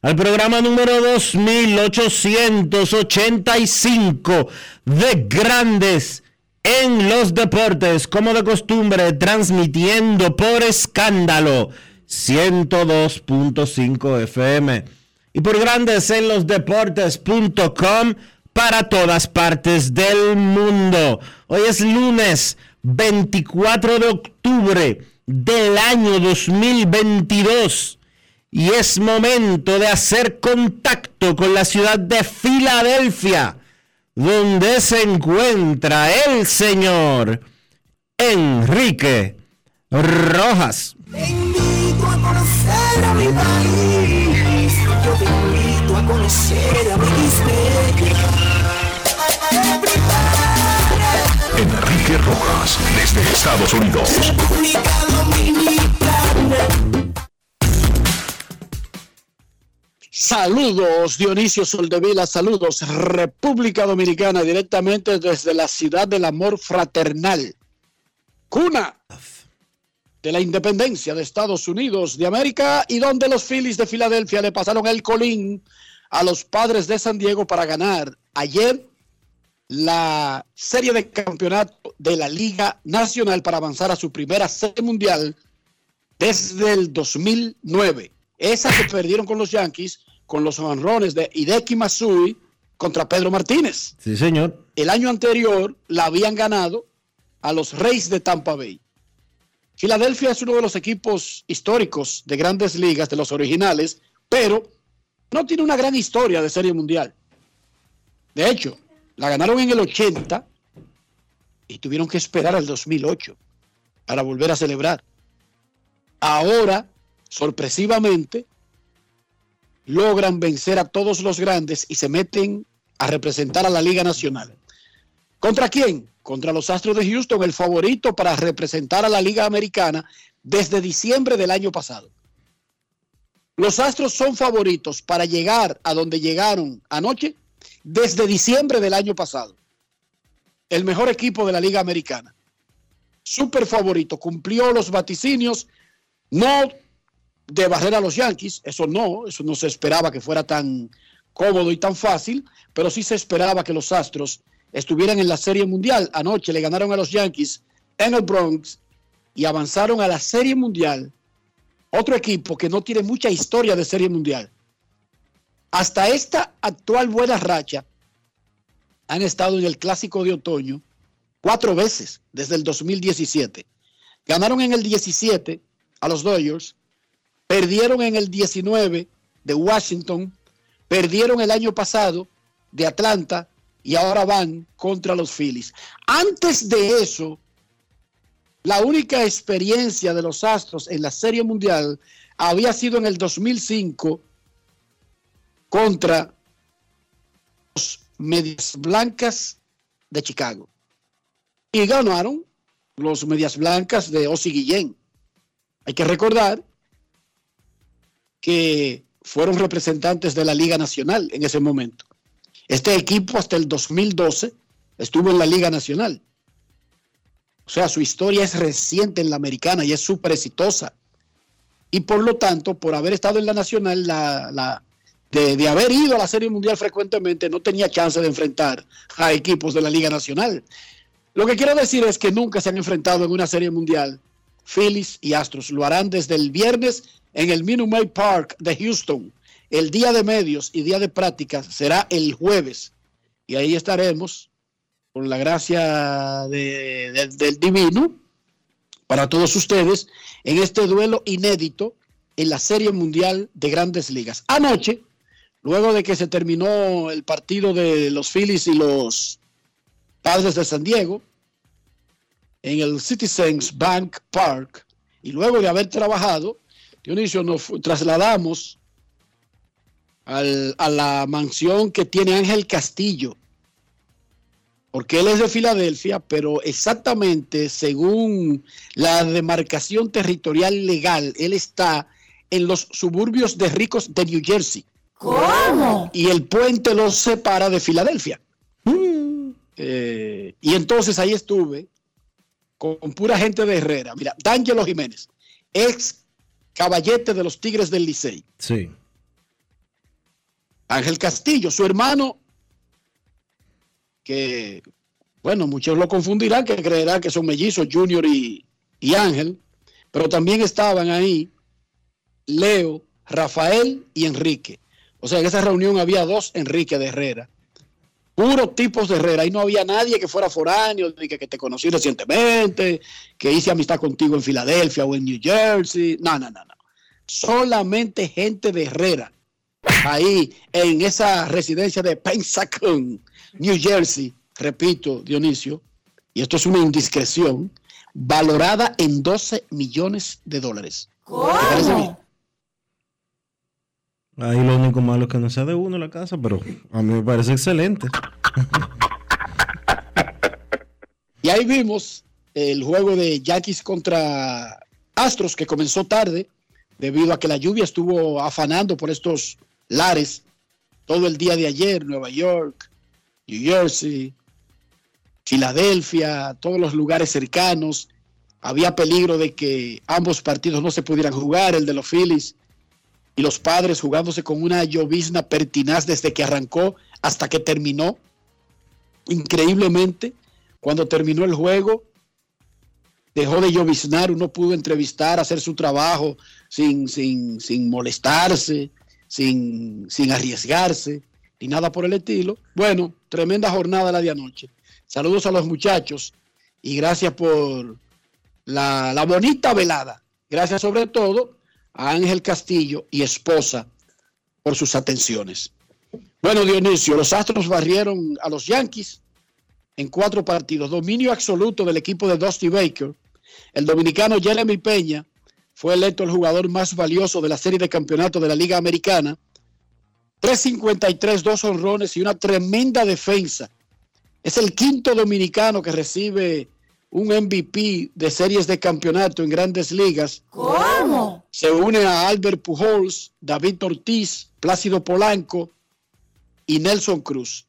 al programa número 2885 de Grandes en los Deportes, como de costumbre, transmitiendo por escándalo 102.5 FM y por Grandes en los Deportes.com para todas partes del mundo. Hoy es lunes 24 de octubre del año 2022 y es momento de hacer contacto con la ciudad de Filadelfia, donde se encuentra el señor Enrique Rojas. Te invito a conocer a mi país. Yo te invito a conocer a mi Enrique Rojas, desde Estados Unidos. República Dominicana. Saludos Dionisio Soldevila, saludos República Dominicana directamente desde la ciudad del amor fraternal, cuna de la independencia de Estados Unidos de América y donde los Phillies de Filadelfia le pasaron el colín a los padres de San Diego para ganar ayer la serie de campeonato de la Liga Nacional para avanzar a su primera serie mundial desde el 2009. Esa que perdieron con los Yankees, con los honrones de Hideki Matsui contra Pedro Martínez. Sí, señor. El año anterior la habían ganado a los Reyes de Tampa Bay. Filadelfia es uno de los equipos históricos de grandes ligas, de los originales, pero no tiene una gran historia de serie mundial. De hecho, la ganaron en el 80 y tuvieron que esperar al 2008 para volver a celebrar. Ahora, sorpresivamente, logran vencer a todos los grandes y se meten a representar a la Liga Nacional. ¿Contra quién? Contra los Astros de Houston, el favorito para representar a la Liga Americana desde diciembre del año pasado. Los Astros son favoritos para llegar a donde llegaron anoche desde diciembre del año pasado. El mejor equipo de la Liga Americana. Super favorito. Cumplió los vaticinios. No de barrer a los Yankees. Eso no. Eso no se esperaba que fuera tan cómodo y tan fácil. Pero sí se esperaba que los Astros estuvieran en la Serie Mundial. Anoche le ganaron a los Yankees en el Bronx y avanzaron a la Serie Mundial. Otro equipo que no tiene mucha historia de Serie Mundial. Hasta esta actual buena racha han estado en el Clásico de Otoño cuatro veces desde el 2017. Ganaron en el 17 a los Dodgers, perdieron en el 19 de Washington, perdieron el año pasado de Atlanta y ahora van contra los Phillies. Antes de eso, la única experiencia de los Astros en la Serie Mundial había sido en el 2005 contra los Medias Blancas de Chicago. y ganaron los Medias Blancas de Osi Guillén. Hay que recordar que fueron representantes de la Liga Nacional en ese momento. Este equipo hasta el 2012 estuvo en la Liga Nacional. O sea, su historia es reciente en la americana y es súper exitosa. Y por lo tanto, por haber estado en la Nacional, la, de, de, haber ido a la Serie Mundial frecuentemente, no tenía chance de enfrentar a equipos de la Liga Nacional. Lo que quiero decir es que nunca se han enfrentado en una Serie Mundial Phillies y Astros. Lo harán desde el viernes en el Minute Park de Houston. El día de medios y día de prácticas será el jueves. Y ahí estaremos, con la gracia del divino, para todos ustedes, en este duelo inédito en la Serie Mundial de Grandes Ligas. Anoche, luego de que se terminó el partido de los Phillies y los Padres de San Diego, en el Citizens Bank Park, y luego de haber trabajado, Dionisio, nos trasladamos a la mansión que tiene Ángel Castillo, porque él es de Filadelfia, pero exactamente según la demarcación territorial legal, él está en los suburbios de ricos de New Jersey. ¿Cómo? Y el puente los separa de Filadelfia. Mm. Eh, y entonces ahí estuve con, pura gente de Herrera. Mira, D'Angelo Jiménez, ex caballete de los Tigres del Licey. Sí. Ángel Castillo, su hermano, que, bueno, muchos lo confundirán, que creerán que son mellizos, Junior y, y Ángel, pero también estaban ahí Leo, Rafael y Enrique. O sea, en esa reunión había dos Enrique de Herrera puros tipos de Herrera. Ahí no había nadie que fuera foráneo, que, que te conocí recientemente, que hice amistad contigo en Filadelfia o en New Jersey. No, no, no, no. Solamente gente de Herrera. Ahí en esa residencia de Pensacon, New Jersey, repito, Dionisio, y esto es una indiscreción, valorada en 12 millones de dólares. ¿Cómo? Ahí lo único malo es que no sea de uno la casa, pero a mí me parece excelente. y ahí vimos el juego de Yankees contra Astros que comenzó tarde debido a que la lluvia estuvo afanando por estos lares todo el día de ayer, Nueva York, New Jersey, Filadelfia, todos los lugares cercanos. Había peligro de que ambos partidos no se pudieran jugar, el de los Phillies y los padres jugándose con una llovizna pertinaz desde que arrancó hasta que terminó. Increíblemente, cuando terminó el juego, dejó de lloviznar, uno pudo entrevistar, hacer su trabajo sin, sin, sin molestarse, sin, sin arriesgarse, ni nada por el estilo. Bueno, tremenda jornada la de anoche. Saludos a los muchachos y gracias por la, la bonita velada. Gracias sobre todo a Ángel Castillo y esposa por sus atenciones. Bueno, Dionisio, los Astros barrieron a los Yankees en cuatro partidos. Dominio absoluto del equipo de Dusty Baker. El dominicano Jeremy Peña fue electo el jugador más valioso de la serie de campeonato de la Liga Americana. 353, dos honrones y una tremenda defensa. Es el quinto dominicano que recibe un MVP de series de campeonato en grandes ligas. ¿Cómo? Se une a Albert Pujols, David Ortiz, Plácido Polanco y Nelson Cruz.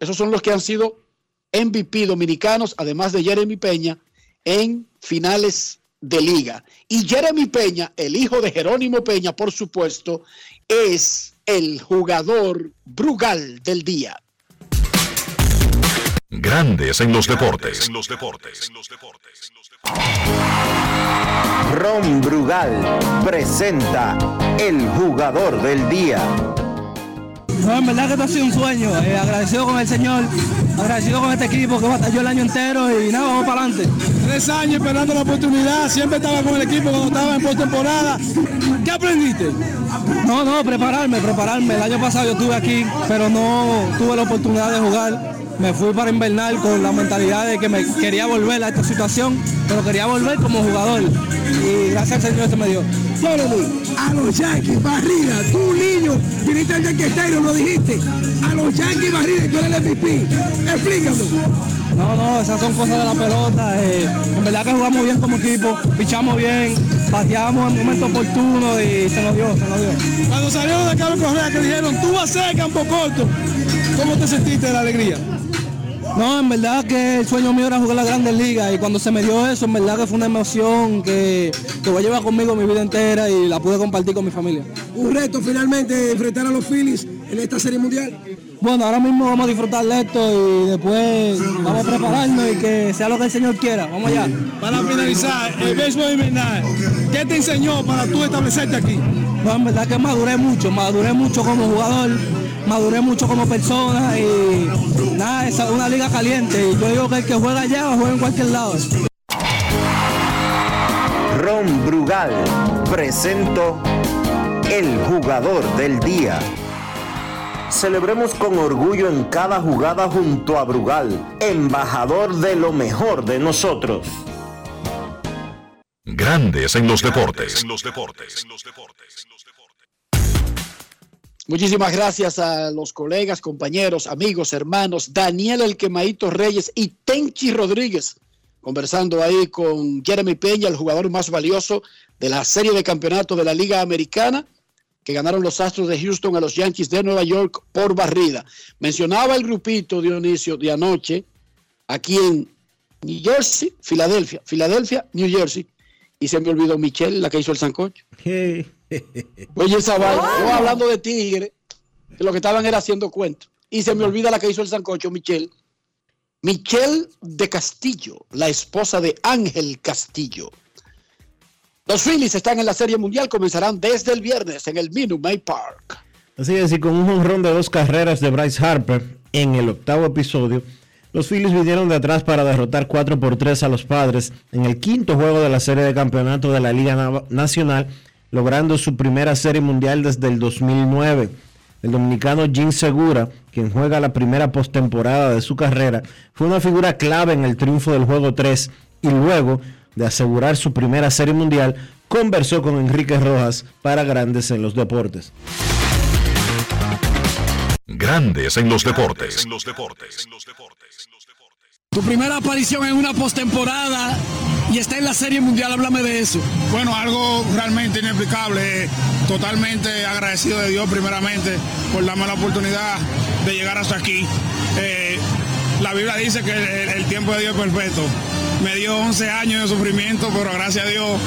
esos son los que han sido MVP dominicanos, además de Jeremy Peña, en finales de liga. Y Jeremy Peña, el hijo de Jerónimo Peña, por supuesto, es el jugador Brugal del día. Grandes en los deportes. En los deportes. Ron Brugal presenta el jugador del día. No, en verdad que esto ha sido un sueño. Eh, agradecido con el Señor, agradecido con este equipo que batalló el año entero y nada, vamos para adelante. Tres años esperando la oportunidad, siempre estaba con el equipo cuando estaba en postemporada. ¿Qué aprendiste? No, no, prepararme, prepararme. El año pasado yo estuve aquí, pero no tuve la oportunidad de jugar me fui para invernal con la mentalidad de que me quería volver a esta situación, pero quería volver como jugador. Y gracias al Señor se me dio. a los Yankees, barrida, tú niño, viniste al Yankee Stadium, lo dijiste. A los Yankees, barrida, tú eres el MVP. Explícame. No, no, esas son cosas de la pelota. eh, en verdad que jugamos bien como equipo, pichamos bien, pateamos en momento oportuno y se nos dio, se nos dio. Cuando salieron de Carlos Correa que dijeron, tú vas a ser campo corto, ¿cómo te sentiste de la alegría? No, en verdad que el sueño mío era jugar la Grandes Ligas y cuando se me dio eso, en verdad que fue una emoción que, que voy a llevar conmigo mi vida entera y la pude compartir con mi familia. Un reto finalmente enfrentar a los Phillies en esta serie mundial. Bueno, ahora mismo vamos a disfrutar de esto y después vamos a prepararnos y que sea lo que el Señor quiera. Vamos allá. Para finalizar, el béisbol invernal, ¿qué te enseñó para tú establecerte aquí? No, en verdad que maduré mucho, maduré mucho como jugador, maduré mucho como persona y nada, es una liga caliente y yo digo que el que juega allá juega en cualquier lado. Ron Brugal presento el jugador del día. Celebremos con orgullo en cada jugada junto a Brugal, embajador de lo mejor de nosotros. Grandes en los deportes. Muchísimas gracias a los colegas, compañeros, amigos, hermanos, Daniel El Quemaito Reyes y Tenchi Rodríguez, conversando ahí con Jeremy Peña, el jugador más valioso de la serie de campeonato de la Liga Americana, que ganaron los Astros de Houston a los Yankees de Nueva York por barrida. Mencionaba el grupito Dionisio de anoche, aquí en New Jersey, Filadelfia, Filadelfia, New Jersey, y se me olvidó Michelle, la que hizo el sancocho. Oye, esa vaina, yo hablando de tigre, que lo que estaban era haciendo cuentos. Y se me olvida la que hizo el sancocho, Michelle. Michelle de Castillo, la esposa de Ángel Castillo. Los Phillies están en la Serie Mundial, comenzarán desde el viernes en el Minute Park. Así es, y con un jonrón de dos carreras de Bryce Harper en el octavo episodio, los Phillies vinieron de atrás para derrotar 4 por 3 a los Padres en el quinto juego de la serie de campeonato de la Liga Na- Nacional, logrando su primera serie mundial desde el 2009. El dominicano Jim Segura, quien juega la primera postemporada de su carrera, fue una figura clave en el triunfo del juego 3 y luego de asegurar su primera serie mundial, conversó con Enrique Rojas para Grandes en los Deportes. Grandes en los deportes. Tu primera aparición en una postemporada y está en la Serie Mundial, háblame de eso. Bueno, algo realmente inexplicable, totalmente agradecido de Dios primeramente por darme la oportunidad de llegar hasta aquí. Eh, la Biblia dice que el, el tiempo de Dios es perfecto. Me dio 11 años de sufrimiento, pero gracias a Dios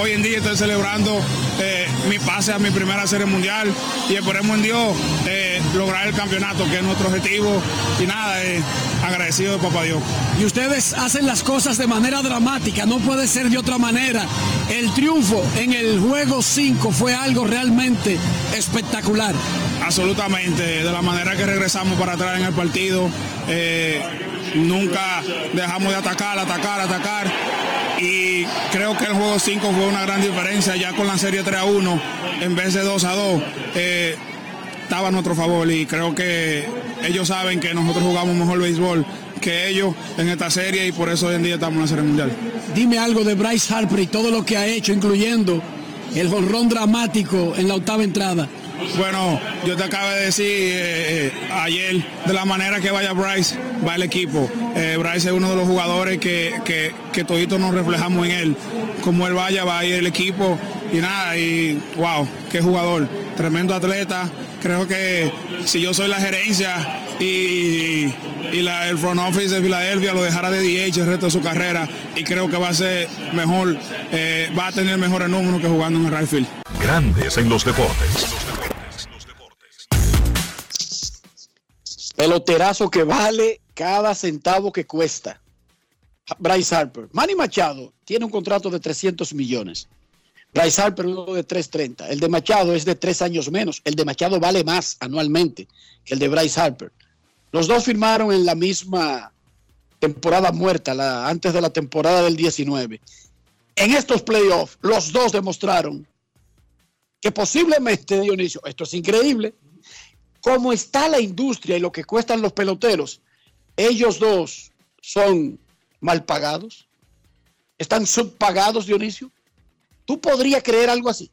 hoy en día estoy celebrando eh, mi pase a mi primera serie mundial y esperemos en Dios eh, lograr el campeonato, que es nuestro objetivo. Y nada, eh, agradecido de Papá Dios. Y ustedes hacen las cosas de manera dramática, no puede ser de otra manera. El triunfo en el juego 5 fue algo realmente espectacular. Absolutamente, de la manera que regresamos para atrás en el partido, eh, nunca dejamos de atacar, atacar, atacar. Y creo que el juego 5 fue una gran diferencia, ya con la serie 3 a 1, en vez de 2 a 2, eh, estaba nuestro favor y creo que ellos saben que nosotros jugamos mejor béisbol que ellos en esta serie y por eso hoy en día estamos en la serie mundial. Dime algo de Bryce Harper y todo lo que ha hecho, incluyendo el jonrón dramático en la octava entrada. Bueno, yo te acabo de decir eh, eh, ayer de la manera que vaya Bryce, va el equipo. Eh, Bryce es uno de los jugadores que, que, que toditos nos reflejamos en él. Como él vaya, va a ir el equipo y nada, y wow, qué jugador, tremendo atleta. Creo que si yo soy la gerencia y, y la- el front office de Filadelfia lo dejara de DH el resto de su carrera y creo que va a ser mejor, va a tener mejores números que jugando en el right. Grandes en los deportes. Peloterazo que vale cada centavo que cuesta. Bryce Harper. Manny Machado tiene un contrato de 300 millones. Bryce Harper uno de 330. El de Machado es de tres años menos. El de Machado vale más anualmente que el de Bryce Harper. Los dos firmaron en la misma temporada muerta, antes de la temporada del 19. En estos playoffs, los dos demostraron que posiblemente, Dionisio, esto es increíble, como está la industria y lo que cuestan los peloteros, ellos dos son mal pagados, están subpagados, Dionisio. ¿Tú podrías creer algo así?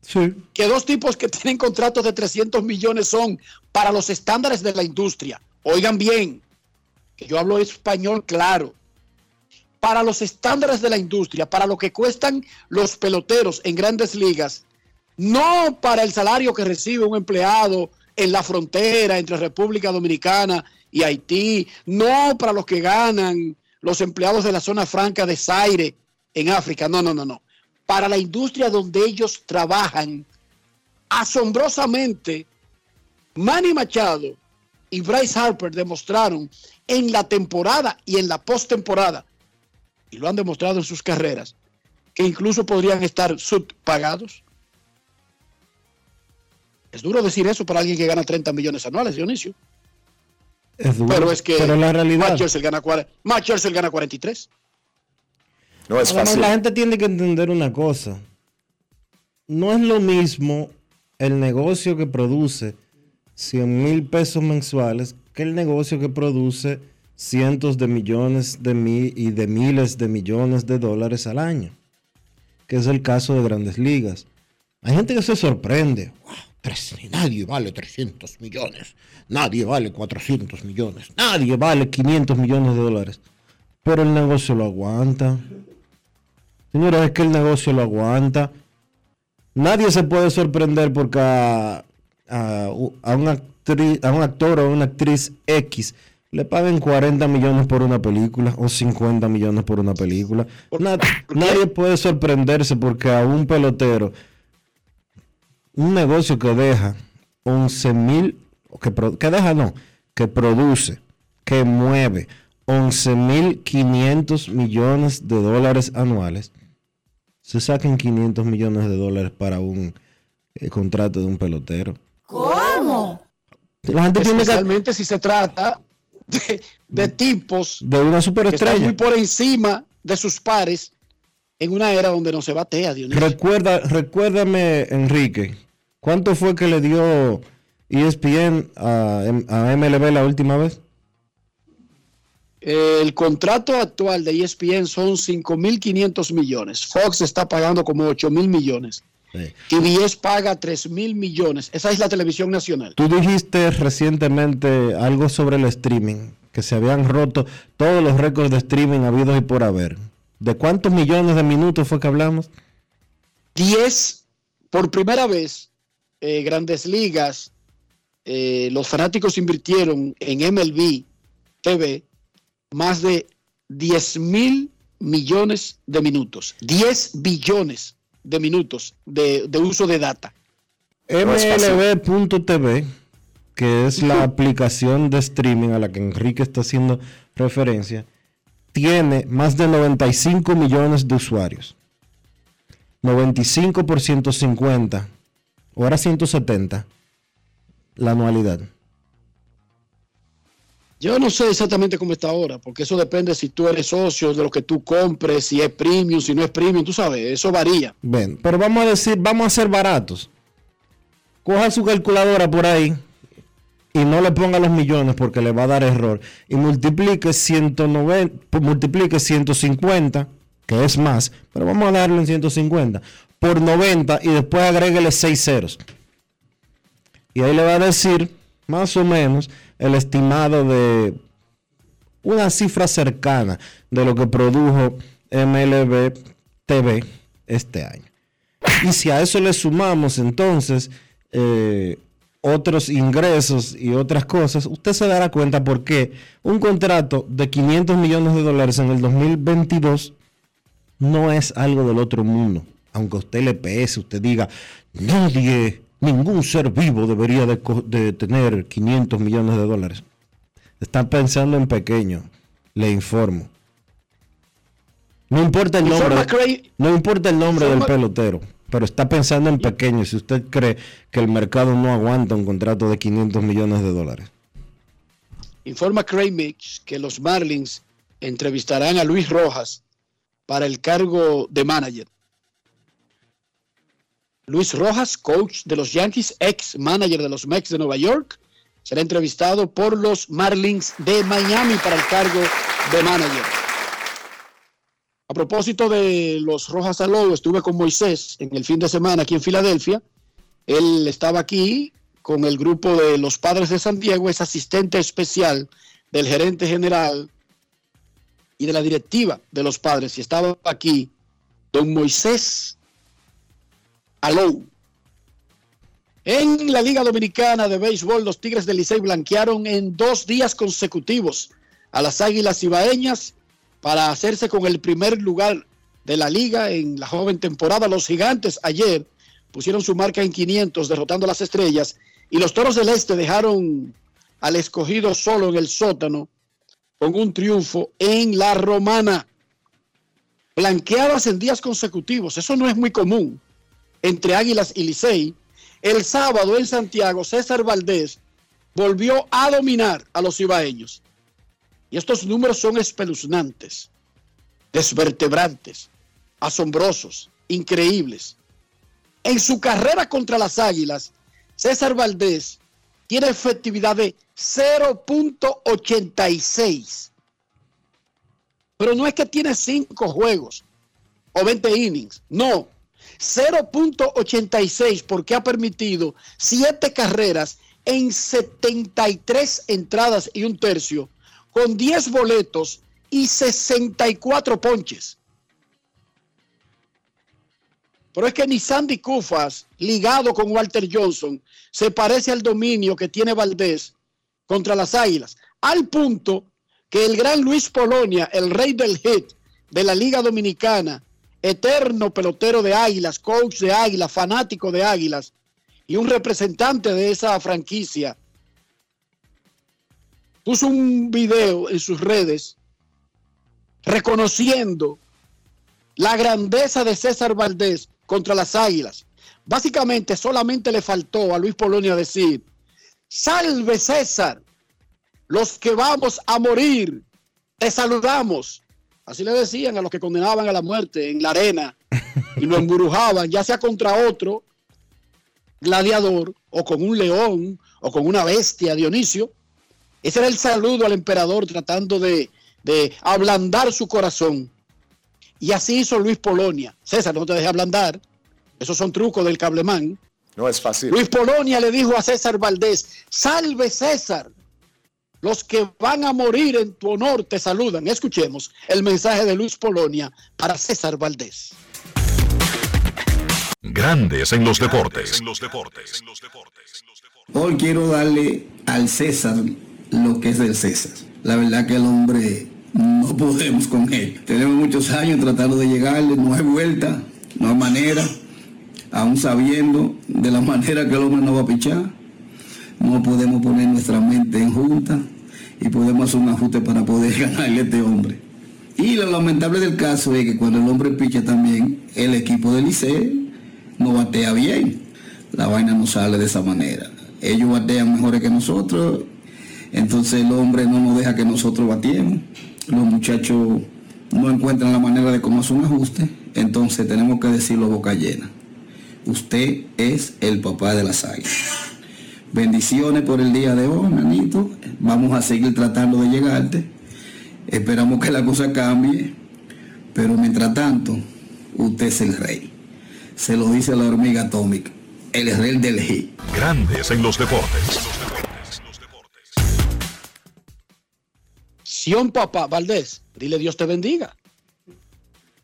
Sí. Que dos tipos que tienen contratos de 300 millones son para los estándares de la industria. Oigan bien, que yo hablo español claro, para los estándares de la industria, para lo que cuestan los peloteros en grandes ligas, no para el salario que recibe un empleado en la frontera entre República Dominicana y Haití, no para los que ganan los empleados de la zona franca de Zaire en África, no, no, no, no. Para la industria donde ellos trabajan, asombrosamente, Manny Machado y Bryce Harper demostraron en la temporada y en la postemporada, y lo han demostrado en sus carreras, que incluso podrían estar subpagados. Es duro decir eso para alguien que gana 30 millones anuales, Dionisio. Es duro, Pero es que pero la realidad. Matt gana, Matt gana 43. No es Además, fácil. la gente tiene que entender una cosa. No es lo mismo el negocio que produce 100 mil pesos mensuales que el negocio que produce cientos de millones de mi- y de miles de millones de dólares al año, que es el caso de grandes ligas. Hay gente que se sorprende. "Wow, tres- nadie vale 300 millones, nadie vale 400 millones, nadie vale 500 millones de dólares. Pero el negocio lo aguanta. Señores, es que el negocio lo aguanta. Nadie se puede sorprender porque a, a, a una actriz, a un actor o una actriz X le paguen 40 millones por una película o 50 millones por una película. Na- nadie puede sorprenderse porque a un pelotero, un negocio que deja 11 mil, que, deja no, que produce, que mueve 11 mil 500 millones de dólares anuales, se saquen 500 millones de dólares para un eh, contrato de un pelotero. ¿Cómo? La gente tiene que Especialmente si se trata de, de tipos de una que están superestrella. muy por encima de sus pares en una era donde no se batea, Dionisio. Recuerda, recuérdame, Enrique, ¿cuánto fue que le dio ESPN a, a MLB la última vez? El contrato actual de ESPN son 5.500 millones. Fox está pagando como 8.000 millones. Sí. TBS paga 3.000 millones. Esa es la televisión nacional. Tú dijiste recientemente algo sobre el streaming, que se habían roto todos los récords de streaming habidos y por haber. ¿De cuántos millones de minutos fue que hablamos? 10, por primera vez, eh, grandes ligas, eh, los fanáticos invirtieron en MLB TV más de 10 mil millones de minutos. 10 billones de minutos de, de uso de data. MLB.tv, que es la aplicación de streaming a la que Enrique está haciendo referencia, tiene más de 95 millones de usuarios. 95 por 150, ahora 170, la anualidad. Yo no sé exactamente cómo está ahora, porque eso depende si tú eres socio, de lo que tú compres, si es premium, si no es premium, tú sabes, eso varía. Ven, pero vamos a decir, vamos a ser baratos. Coja su calculadora por ahí y no le ponga los millones porque le va a dar error. Y multiplique 190, pues multiplique 150, que es más, pero vamos a darlo en 150, por 90 y después agréguele 6 ceros. Y ahí le va a decir más o menos el estimado de una cifra cercana de lo que produjo MLB TV este año. Y si a eso le sumamos entonces eh, otros ingresos y otras cosas, usted se dará cuenta por qué un contrato de 500 millones de dólares en el 2022 no es algo del otro mundo. Aunque usted le pese, usted diga, nadie, ningún ser vivo debería de, tener 500 millones de dólares. Está pensando en pequeño, le informo. No importa el nombre, no importa el nombre del pelotero, pero está pensando en pequeño. Si usted cree que el mercado no aguanta un contrato de 500 millones de dólares. Informa Craig Mix que los Marlins entrevistarán a Luis Rojas para el cargo de manager. Luis Rojas, coach de los Yankees, ex manager de los Mets de Nueva York, será entrevistado por los Marlins de Miami para el cargo de manager. A propósito de los Rojas Alou, estuve con Moisés en el fin de semana aquí en Filadelfia. Él estaba aquí con el grupo de los Padres de San Diego, es asistente especial del gerente general y de la directiva de los padres. Y estaba aquí don Moisés Alou. En la Liga Dominicana de Béisbol, los Tigres del Licey blanquearon en dos días consecutivos a las Águilas Ibaeñas para hacerse con el primer lugar de la liga en la joven temporada. Los Gigantes ayer pusieron su marca en 500 derrotando a las Estrellas y los Toros del Este dejaron al escogido solo en el sótano con un triunfo en la Romana. Blanqueadas en días consecutivos, eso no es muy común entre Águilas y Licey. El sábado en Santiago, César Valdés volvió a dominar a los ibaeños. Y estos números son espeluznantes, desvertebrantes, asombrosos, increíbles. En su carrera contra las Águilas, César Valdés tiene efectividad de 0.86. Pero no es que tiene 5 juegos o 20 innings, no. 0.86 porque ha permitido 7 carreras en 73 entradas y un tercio, con 10 boletos y 64 ponches. Pero es que ni Sandy Kufas, ligado con Walter Johnson, se parece al dominio que tiene Valdés contra las Águilas, al punto que el gran Luis Polonia, el rey del hit de la Liga Dominicana, eterno pelotero de Águilas, coach de Águilas, fanático de Águilas y un representante de esa franquicia, puso un video en sus redes reconociendo la grandeza de César Valdés contra las Águilas. Básicamente solamente le faltó a Luis Polonia decir, salve César, los que vamos a morir, te saludamos. Así le decían a los que condenaban a la muerte en la arena y lo embrujaban, ya sea contra otro gladiador o con un león o con una bestia, Dionisio. Ese era el saludo al emperador tratando de, de ablandar su corazón. Y así hizo Luis Polonia. César, no te dejes ablandar. Esos son trucos del cablemán. No es fácil. Luis Polonia le dijo a César Valdés, salve César. Los que van a morir en tu honor te saludan. Escuchemos el mensaje de Luis Polonia para César Valdés. Grandes en los deportes. Hoy quiero darle al César lo que es del César. La verdad que el hombre no podemos con él. Tenemos muchos años tratando de llegarle, no hay vuelta, no hay manera, aún sabiendo de la manera que el hombre no va a pichar. No podemos poner nuestra mente en junta y podemos hacer un ajuste para poder ganarle a este hombre. Y lo lamentable del caso es que cuando el hombre picha también, el equipo del Liceo no batea bien. La vaina no sale de esa manera. Ellos batean mejores que nosotros, entonces el hombre no nos deja que nosotros batiemos. Los muchachos no encuentran la manera de cómo hacer un ajuste, entonces tenemos que decirlo boca llena. Usted es el papá de las águilas. Bendiciones por el día de hoy, manito. Vamos a seguir tratando de llegarte. Esperamos que la cosa cambie. Pero mientras tanto, usted es el rey. Se lo dice la hormiga atómica. El rey del hit. Grandes en los deportes. Sion papá, Valdés, dile Dios te bendiga.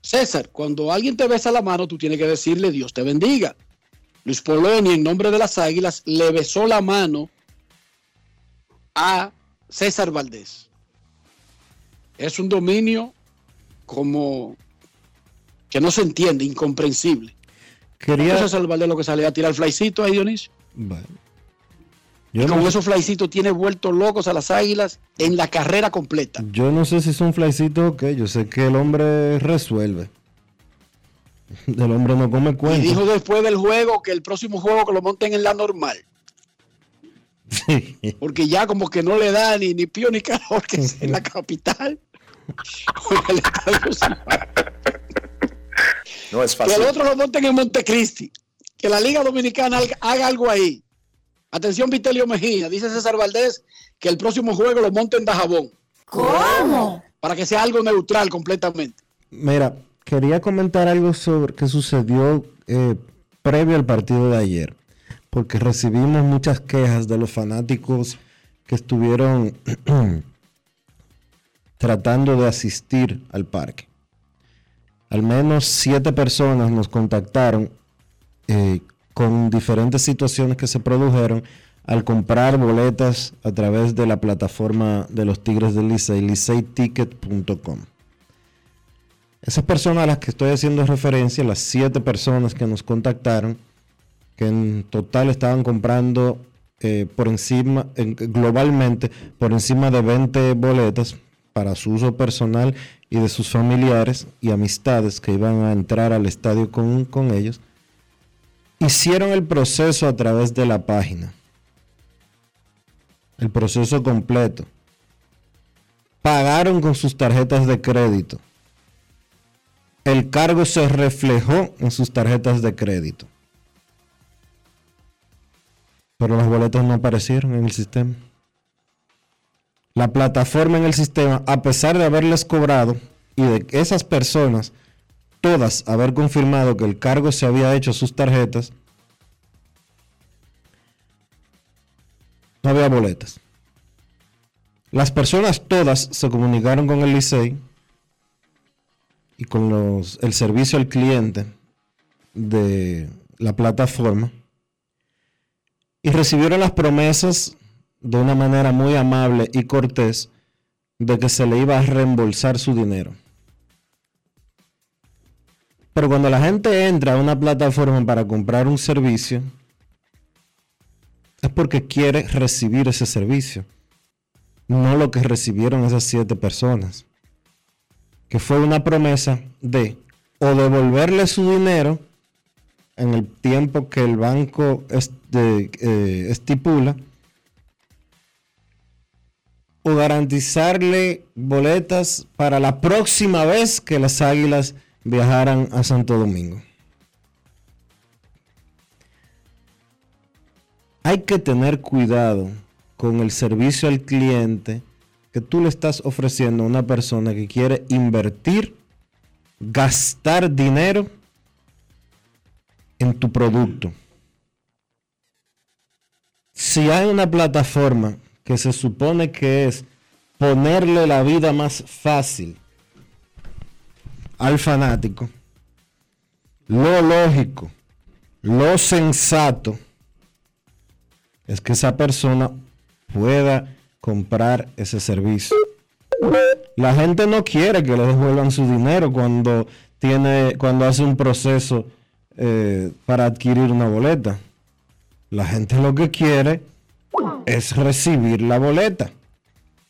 César, cuando alguien te besa la mano, tú tienes que decirle Dios te bendiga. Luis Polonia, en nombre de las Águilas, le besó la mano a César Valdés. Es un dominio como que no se entiende, incomprensible. Quería... César Valdés lo que sale a tirar flycito ahí, Dionisio. Bueno. Y Yo con no, esos flycitos tiene vueltos locos a las águilas en la carrera completa. yo no sé si son flycitos o qué. Yo sé que el hombre resuelve. El hombre no come Y cuenta. dijo después del juego que el próximo juego que lo monten en la normal. Porque ya como que no le da ni, ni pío ni calor que es en la capital. No es que fácil. el otro lo monten en Montecristi. Que la Liga Dominicana haga- haga algo ahí. Atención, Vitelio Mejía. Dice César Valdés que el próximo juego lo monten en Dajabón. ¿Cómo? Para que sea algo neutral completamente. Mira, quería comentar algo sobre que sucedió eh, previo al partido de ayer, porque recibimos muchas quejas de los fanáticos que estuvieron tratando de asistir al parque. Al menos siete personas nos contactaron eh, con diferentes situaciones que se produjeron al comprar boletas a través de la plataforma de los Tigres del Licey, liceyticket.com. Esas personas a las que estoy haciendo referencia, las siete personas que nos contactaron, que en total estaban comprando eh, por encima, en- globalmente, por encima de 20 boletas para su uso personal y de sus familiares y amistades que iban a entrar al estadio con ellos, hicieron el proceso a través de la página. El proceso completo. Pagaron con sus tarjetas de crédito. El cargo se reflejó en sus tarjetas de crédito. Pero las boletas no aparecieron en el sistema. La plataforma en el sistema, a pesar de haberles cobrado y de esas personas, todas, haber confirmado que el cargo se había hecho a sus tarjetas, no había boletas. Las personas todas se comunicaron con el Licey y con los, el servicio al cliente de la plataforma y recibieron las promesas de una manera muy amable y cortés de que se le iba a reembolsar su dinero. Pero cuando la gente entra a una plataforma para comprar un servicio, es porque quiere recibir ese servicio, no lo que recibieron esas siete personas, que fue una promesa de o devolverle su dinero en el tiempo que el banco este, eh, estipula, o garantizarle boletas para la próxima vez que las águilas viajaran a Santo Domingo. Hay que tener cuidado con el servicio al cliente que tú le estás ofreciendo a una persona que quiere invertir, gastar dinero en tu producto. Si hay una plataforma que se supone que es ponerle la vida más fácil al fanático, lo lógico, lo sensato, es que esa persona pueda comprar ese servicio. La gente no quiere que le devuelvan su dinero cuando tiene, cuando hace un proceso eh, para adquirir una boleta. La gente lo que quiere es recibir la boleta.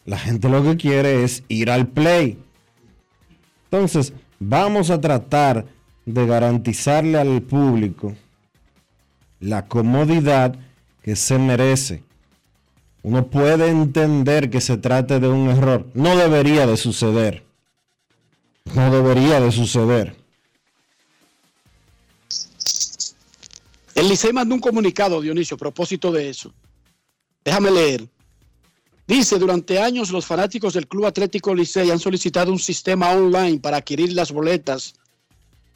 La gente lo que quiere es ir al play. Entonces, vamos a tratar de garantizarle al público la comodidad que se merece. Uno puede entender que se trate de un error. No debería de suceder. No debería de suceder. El Licey mandó un comunicado, Dionisio, a propósito de eso. Déjame leer. Dice, durante años los fanáticos del Club Atlético Licey han solicitado un sistema online para adquirir las boletas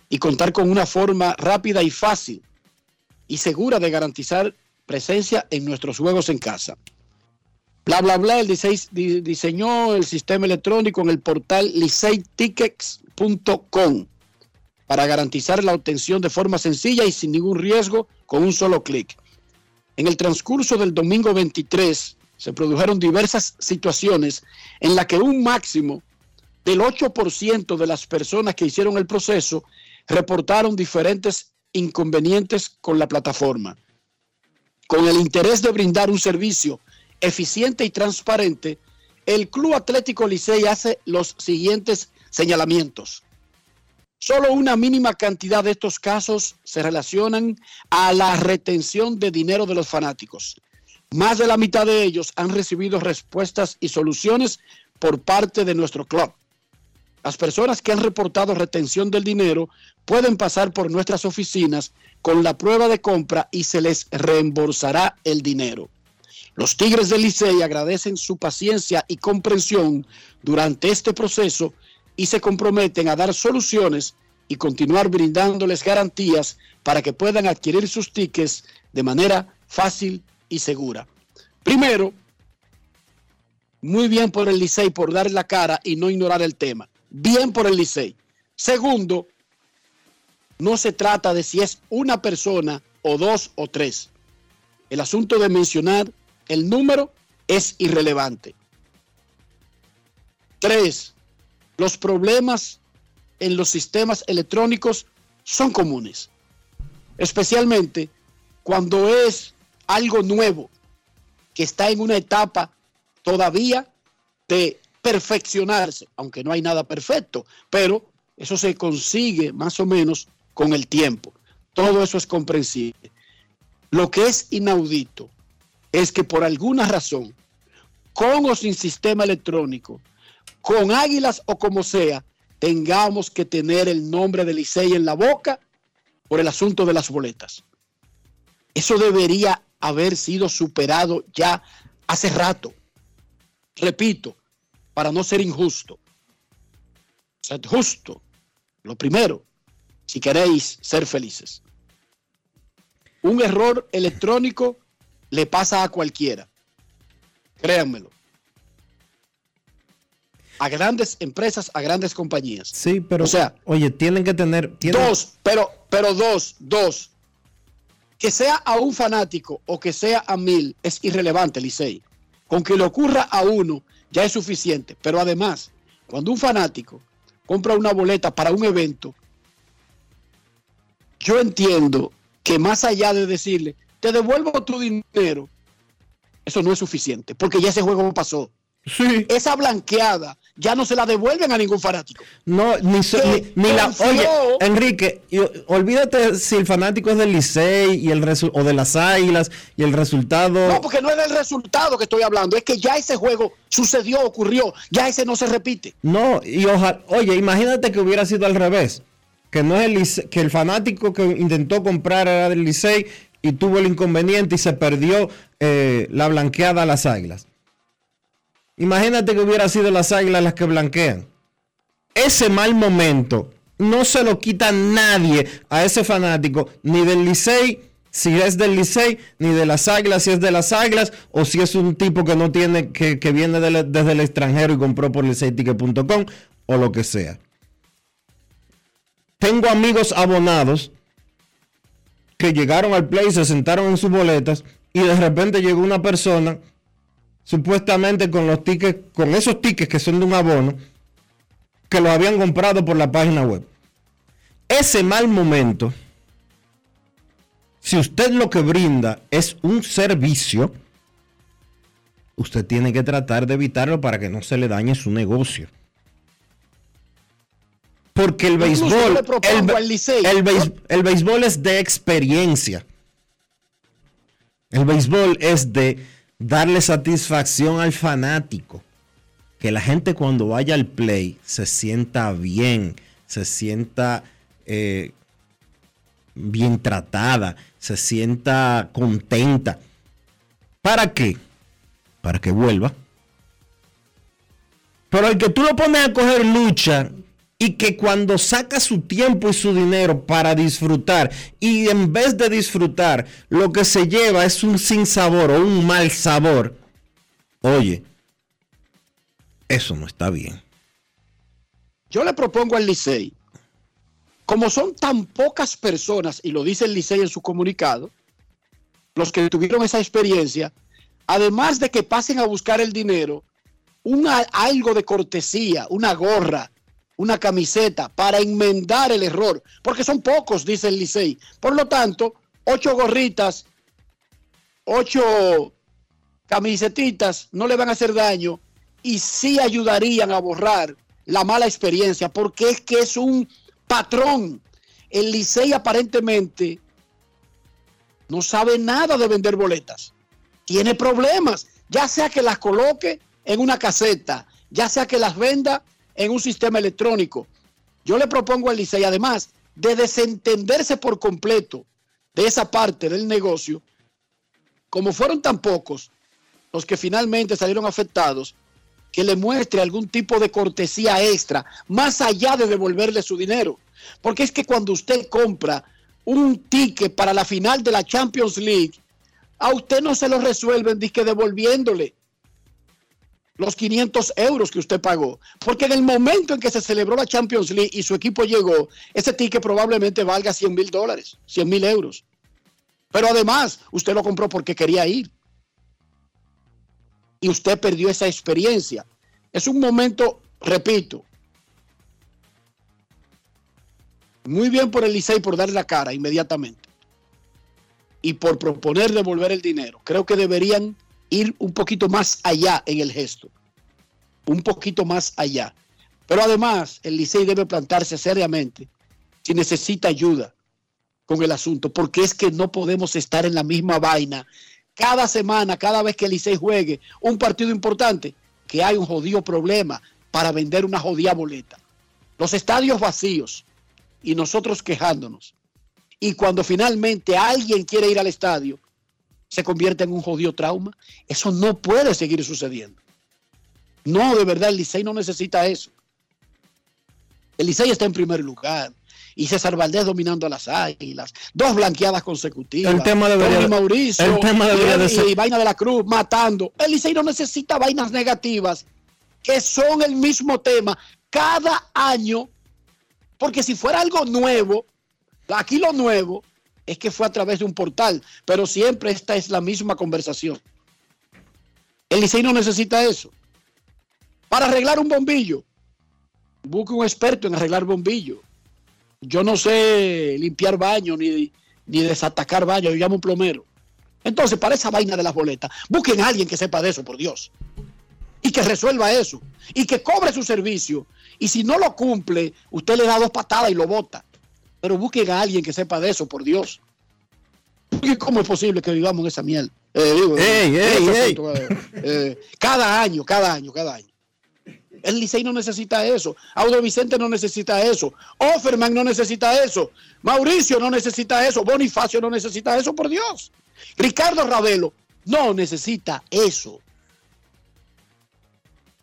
y contar con una forma rápida y fácil y segura de garantizar presencia en nuestros juegos en casa. Bla, bla, bla, el Licey di- diseñó el sistema electrónico en el portal liceytickets.com para garantizar la obtención de forma sencilla y sin ningún riesgo con un solo clic. En el transcurso del domingo 23 se produjeron diversas situaciones en las que un máximo del 8% de las personas que hicieron el proceso reportaron diferentes inconvenientes con la plataforma. Con el interés de brindar un servicio eficiente y transparente, el Club Atlético Licey hace los siguientes señalamientos. Solo una mínima cantidad de estos casos se relacionan a la retención de dinero de los fanáticos. Más de la mitad de ellos han recibido respuestas y soluciones por parte de nuestro club. Las personas que han reportado retención del dinero pueden pasar por nuestras oficinas con la prueba de compra y se les reembolsará el dinero. Los Tigres del Licey agradecen su paciencia y comprensión durante este proceso y se comprometen a dar soluciones y continuar brindándoles garantías para que puedan adquirir sus tickets de manera fácil y segura. Primero, Muy bien por el Licey por dar la cara y no ignorar el tema. Bien por el Licey. Segundo, no se trata de si es una persona o dos o tres. El asunto de mencionar el número es irrelevante. Tres, los problemas en los sistemas electrónicos son comunes, especialmente cuando es algo nuevo que está en una etapa todavía de perfeccionarse, aunque no hay nada perfecto, pero eso se consigue más o menos con el tiempo. Todo eso es comprensible. Lo que es inaudito es que por alguna razón, con o sin sistema electrónico, con águilas o como sea, tengamos que tener el nombre de Licey en la boca por el asunto de las boletas. Eso debería haber sido superado ya hace rato. Repito, para no ser injusto. Sed justo. Lo primero, si queréis ser felices. Un error electrónico le pasa a cualquiera. Créanmelo. A grandes empresas, a grandes compañías. Sí, pero, O sea, oye, tienen que tener... tienen- Dos, pero, pero dos, dos. Que sea a un fanático o que sea a mil es irrelevante, Licey. Con que le ocurra a uno ya es suficiente. Pero además, cuando un fanático compra una boleta para un evento, yo entiendo que más allá de decirle, te devuelvo tu dinero, eso no es suficiente, porque ya ese juego pasó. Esa blanqueada ya no se la devuelven a ningún fanático. No, ni, so- ni, ni la... Oye, Enrique, y- olvídate si el fanático es del Licey y el resu- o de las Águilas y el resultado... No, porque no es del resultado que estoy hablando, es que ya ese juego sucedió, ocurrió, ya ese no se repite. No, y ojalá, oye, imagínate que hubiera sido al revés, que no es el que el fanático que intentó comprar era del Licey y tuvo el inconveniente y se perdió eh, la blanqueada a las águilas. Imagínate que hubiera sido las águilas las que blanquean. Ese mal momento no se lo quita nadie a ese fanático, ni del Licey, si es del Licey, ni de las águilas, si es de las águilas, o si es un tipo que no tiene, que, viene desde el extranjero y compró por liceyticket.com o lo que sea. Tengo amigos abonados que llegaron al play, se sentaron en sus boletas y de repente llegó una persona supuestamente con los tickets, con esos tickets que son de un abono, que los habían comprado por la página web. Ese mal momento, si usted lo que brinda es un servicio, usted tiene que tratar de evitarlo para que no se le dañe su negocio. Porque el béisbol, el, béis- el béisbol es de experiencia. El béisbol es de darle satisfacción al fanático. Que la gente cuando vaya al play se sienta bien, se sienta eh, bien tratada, se sienta contenta. ¿Para qué? Para que vuelva. Pero el que tú lo pones a coger lucha y que cuando saca su tiempo y su dinero para disfrutar y en vez de disfrutar lo que se lleva es un sinsabor o un mal sabor, oye, eso no está bien. Yo le propongo al Licey, como son tan pocas personas, y lo dice el Licey en su comunicado, los que tuvieron esa experiencia, además de que pasen a buscar el dinero, una, algo de cortesía, una gorra, una camiseta para enmendar el error, porque son pocos, dice el Licey. Por lo tanto, ocho gorritas, ocho camisetitas no le van a hacer daño y sí ayudarían a borrar la mala experiencia, porque es que es un patrón. El Licey aparentemente no sabe nada de vender boletas. Tiene problemas, ya sea que las coloque en una caseta, ya sea que las venda en un sistema electrónico. Yo le propongo al Licey, además de desentenderse por completo de esa parte del negocio, como fueron tan pocos los que finalmente salieron afectados, que le muestre algún tipo de cortesía extra, más allá de devolverle su dinero. Porque es que cuando usted compra un ticket para la final de la Champions League, a usted no se lo resuelven disque devolviéndole. Los 500 euros que usted pagó. Porque en el momento en que se celebró la Champions League y su equipo llegó, ese ticket probablemente valga 100 mil dólares, 100 mil euros. Pero además, usted lo compró porque quería ir. Y usted perdió esa experiencia. Es un momento, repito, muy bien por el por darle la cara inmediatamente y por proponer devolver el dinero. Creo que deberían ir un poquito más allá en el gesto, un poquito más allá. Pero además, el Licey debe plantarse seriamente si necesita ayuda con el asunto, porque es que no podemos estar en la misma vaina cada semana, cada vez que el Licey juegue un partido importante, que hay un jodido problema para vender una jodida boleta. Los estadios vacíos y nosotros quejándonos. Y cuando finalmente alguien quiere ir al estadio, se convierte en un jodido trauma. Eso no puede seguir sucediendo. No, de verdad, el Licey no necesita eso. El Licey está en primer lugar. Y César Valdés dominando a las águilas. Dos blanqueadas consecutivas. El tema debería- Tony Mauricio el tema debería y, de ser- y Vaina de la Cruz matando. El Licey no necesita vainas negativas que son el mismo tema cada año. Porque si fuera algo nuevo, aquí lo nuevo es que fue a través de un portal, pero siempre esta es la misma conversación. El Licey necesita eso. Para arreglar un bombillo, busque un experto en arreglar bombillo. Yo no sé limpiar baño ni, ni desatacar baño, yo llamo un plomero. Entonces, para esa vaina de las boletas, busquen a alguien que sepa de eso, por Dios. Y que resuelva eso. Y que cobre su servicio. Y si no lo cumple, usted le da dos patadas y lo bota. Pero busquen a alguien que sepa de eso, por Dios. Porque ¿Cómo es posible que vivamos en esa miel? Eh, digo, Ey, ey, ey. eh, eh, cada año, cada año, cada año. El Licey no necesita eso. Audo Vicente no necesita eso. Offerman no necesita eso. Mauricio no necesita eso. Bonifacio no necesita eso, por Dios. Ricardo Ravelo no necesita eso.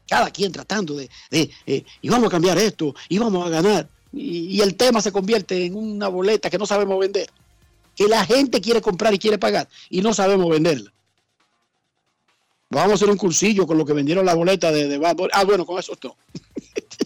Cada quien tratando de, de, eh, y vamos a cambiar esto, y vamos a ganar. Y, y el tema se convierte en una boleta que no sabemos vender. Que la gente quiere comprar y quiere pagar, y no sabemos venderla. Vamos a hacer un cursillo con lo que vendieron la boleta de, Bad Bunny. Ah, bueno, con eso no.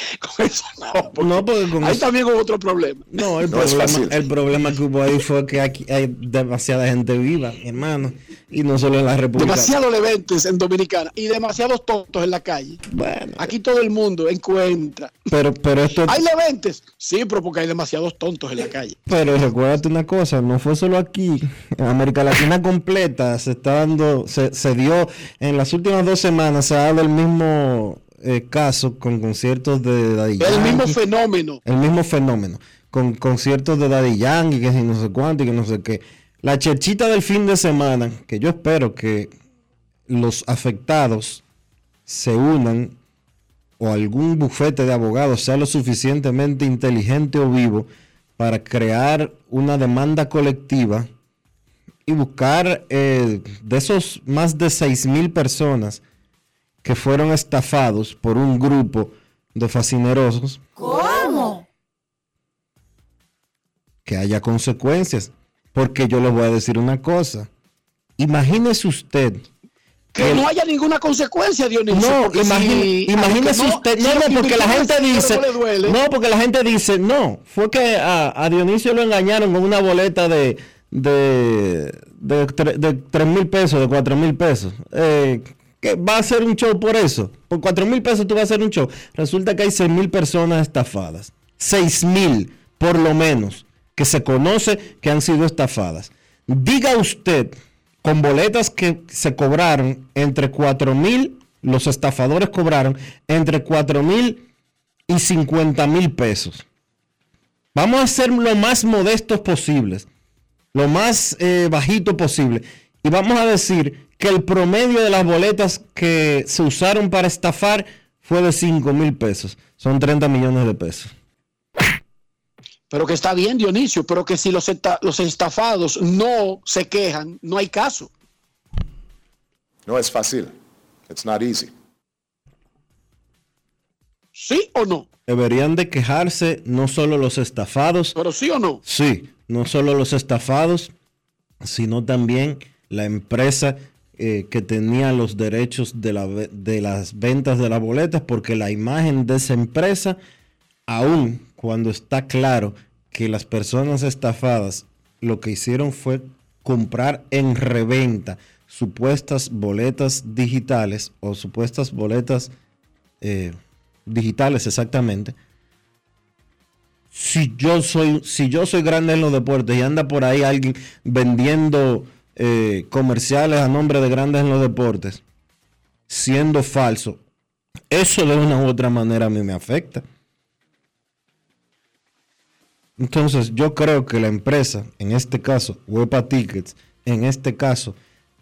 con eso no. porque No, porque con ahí eso- también hubo otro problema. No, el, No es problema, fácil. el problema que hubo ahí fue que aquí hay demasiada gente viva, hermano. Y no solo en la República. Demasiados leventes en Dominicana y demasiados tontos en la calle. Bueno, Aquí todo el mundo encuentra. pero, pero esto. ¿Hay leventes? Sí, pero porque hay demasiados tontos en la calle. Pero recuérdate una cosa, no fue solo aquí. En América Latina completa se está dando, se, se dio, en las últimas dos semanas se ha dado el mismo eh, caso con conciertos de Daddy El mismo Yankee. fenómeno. el mismo fenómeno, con conciertos de Daddy Yankee, que si no sé cuánto y que no sé qué. La cherchita del fin de semana, que yo espero que los afectados se unan o algún bufete de abogados sea lo suficientemente inteligente o vivo para crear una demanda colectiva y buscar eh, de esos más de 6 mil personas que fueron estafados por un grupo de fascinerosos ¿Cómo? que haya consecuencias. Porque yo les voy a decir una cosa. Imagínese usted. Que el- no haya ninguna consecuencia, Dionisio. No, imagine- si- imagínese no- usted. No, no, porque la gente dice. no le duele. No, porque la gente dice, no, fue que a, a Dionisio lo engañaron con una boleta de de, de, de 3 mil pesos, de 4 mil pesos. Eh, que va a hacer un show por eso. Por 4 mil pesos tú vas a hacer un show. Resulta que hay 6 mil personas estafadas. 6 mil, por lo menos, que se conoce que han sido estafadas. Diga usted, con boletas que se cobraron entre 4 mil, los estafadores cobraron entre 4 mil y 50 mil pesos. Vamos a ser lo más modestos posibles, lo más eh, bajito posible. Y vamos a decir que el promedio de las boletas que se usaron para estafar fue de 5 mil pesos. Son 30 millones de pesos. Pero que está bien, Dionisio, pero que si los, esta- los estafados no se quejan, no hay caso. No es fácil. It's not easy. ¿Sí o no? Deberían de quejarse no solo los estafados, Pero sí o no. Sí, no solo los estafados, sino también la empresa eh, que tenía los derechos de, las ventas de las boletas, porque la imagen de esa empresa, aún cuando está claro que las personas estafadas lo que hicieron fue comprar en reventa supuestas boletas digitales o supuestas boletas eh, digitales exactamente. Si yo soy, si yo soy grande en los deportes y anda por ahí alguien vendiendo eh, comerciales a nombre de grandes en los deportes, siendo falso, eso de una u otra manera a mí me afecta. Entonces yo creo que la empresa, en este caso Huepa Tickets, en este caso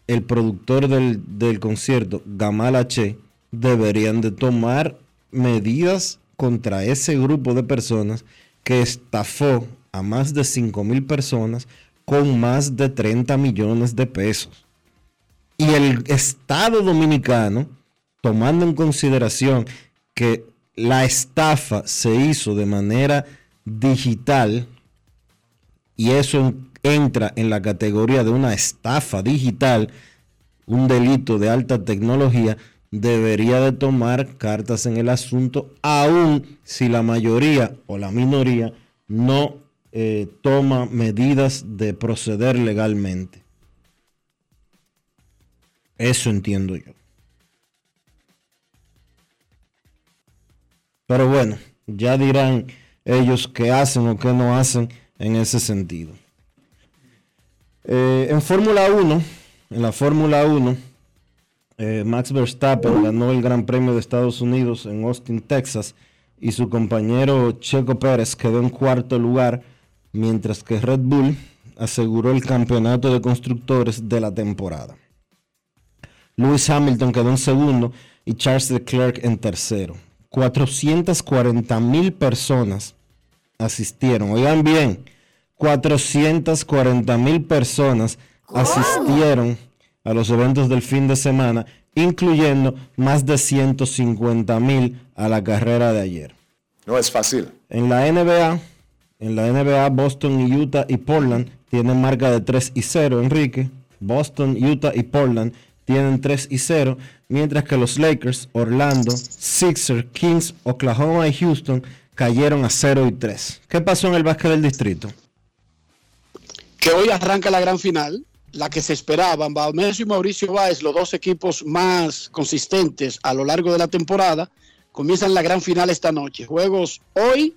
el productor del, del concierto, Gamal H, deberían de tomar medidas contra ese grupo de personas que estafó a más de 5 mil personas con más de 30 millones de pesos. Y el Estado dominicano, tomando en consideración que la estafa se hizo de manera digital, y eso en- entra en la categoría de una estafa digital, un delito de alta tecnología, debería de tomar cartas en el asunto, aun si la mayoría o la minoría no eh, toma medidas de proceder legalmente. Eso entiendo yo. Pero bueno, ya dirán ellos qué hacen o qué no hacen en ese sentido. Eh, en Fórmula 1, en la Fórmula 1, eh, Max Verstappen ganó el Gran Premio de Estados Unidos en Austin, Texas, y su compañero Checo Pérez quedó en cuarto lugar, mientras que Red Bull aseguró el campeonato de constructores de la temporada. Lewis Hamilton quedó en segundo y Charles Leclerc en tercero. 440 mil personas asistieron. Oigan bien, 440 mil personas asistieron a los eventos del fin de semana, incluyendo más de 150 mil a la carrera de ayer. No es fácil. En la NBA, en la NBA, Boston y Utah y Portland tienen marca de 3 y 0, Enrique. Boston, Utah y Portland tienen 3 y 0, mientras que los Lakers, Orlando, Sixers, Kings, Oklahoma y Houston cayeron a 0 y 3. ¿Qué pasó en el básquet del distrito? que hoy arranca la gran final, la que se esperaban, Baumés y Mauricio Báez, los dos equipos más consistentes a lo largo de la temporada, comienzan la gran final esta noche. Juegos hoy,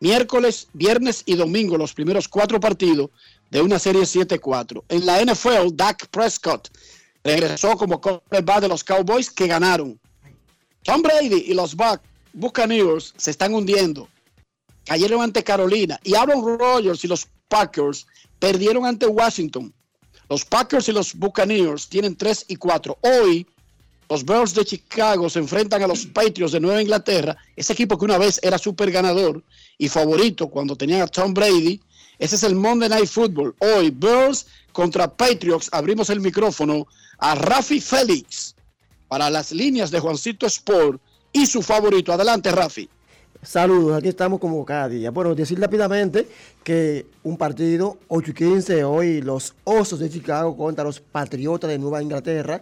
miércoles, viernes y domingo, los primeros cuatro partidos de una serie 7-4. En la NFL, Dak Prescott regresó como quarterback de los Cowboys que ganaron. Tom Brady y los Buc- Buccaneers se están hundiendo cayeron ante Carolina y Aaron Rodgers y los Packers perdieron ante Washington. Los Packers y los Buccaneers tienen 3 y 4. Hoy los Bears de Chicago se enfrentan a los Patriots de Nueva Inglaterra, ese equipo que una vez era súper ganador y favorito cuando tenían a Tom Brady. Ese es el Monday Night Football. Hoy Bears contra Patriots. Abrimos el micrófono a Rafi Félix para las líneas de Juancito Sport y su favorito. Adelante, Rafi. Saludos, aquí estamos como cada día. Bueno, decir rápidamente que un partido 8 y 15 hoy los Osos de Chicago contra los Patriotas de Nueva Inglaterra.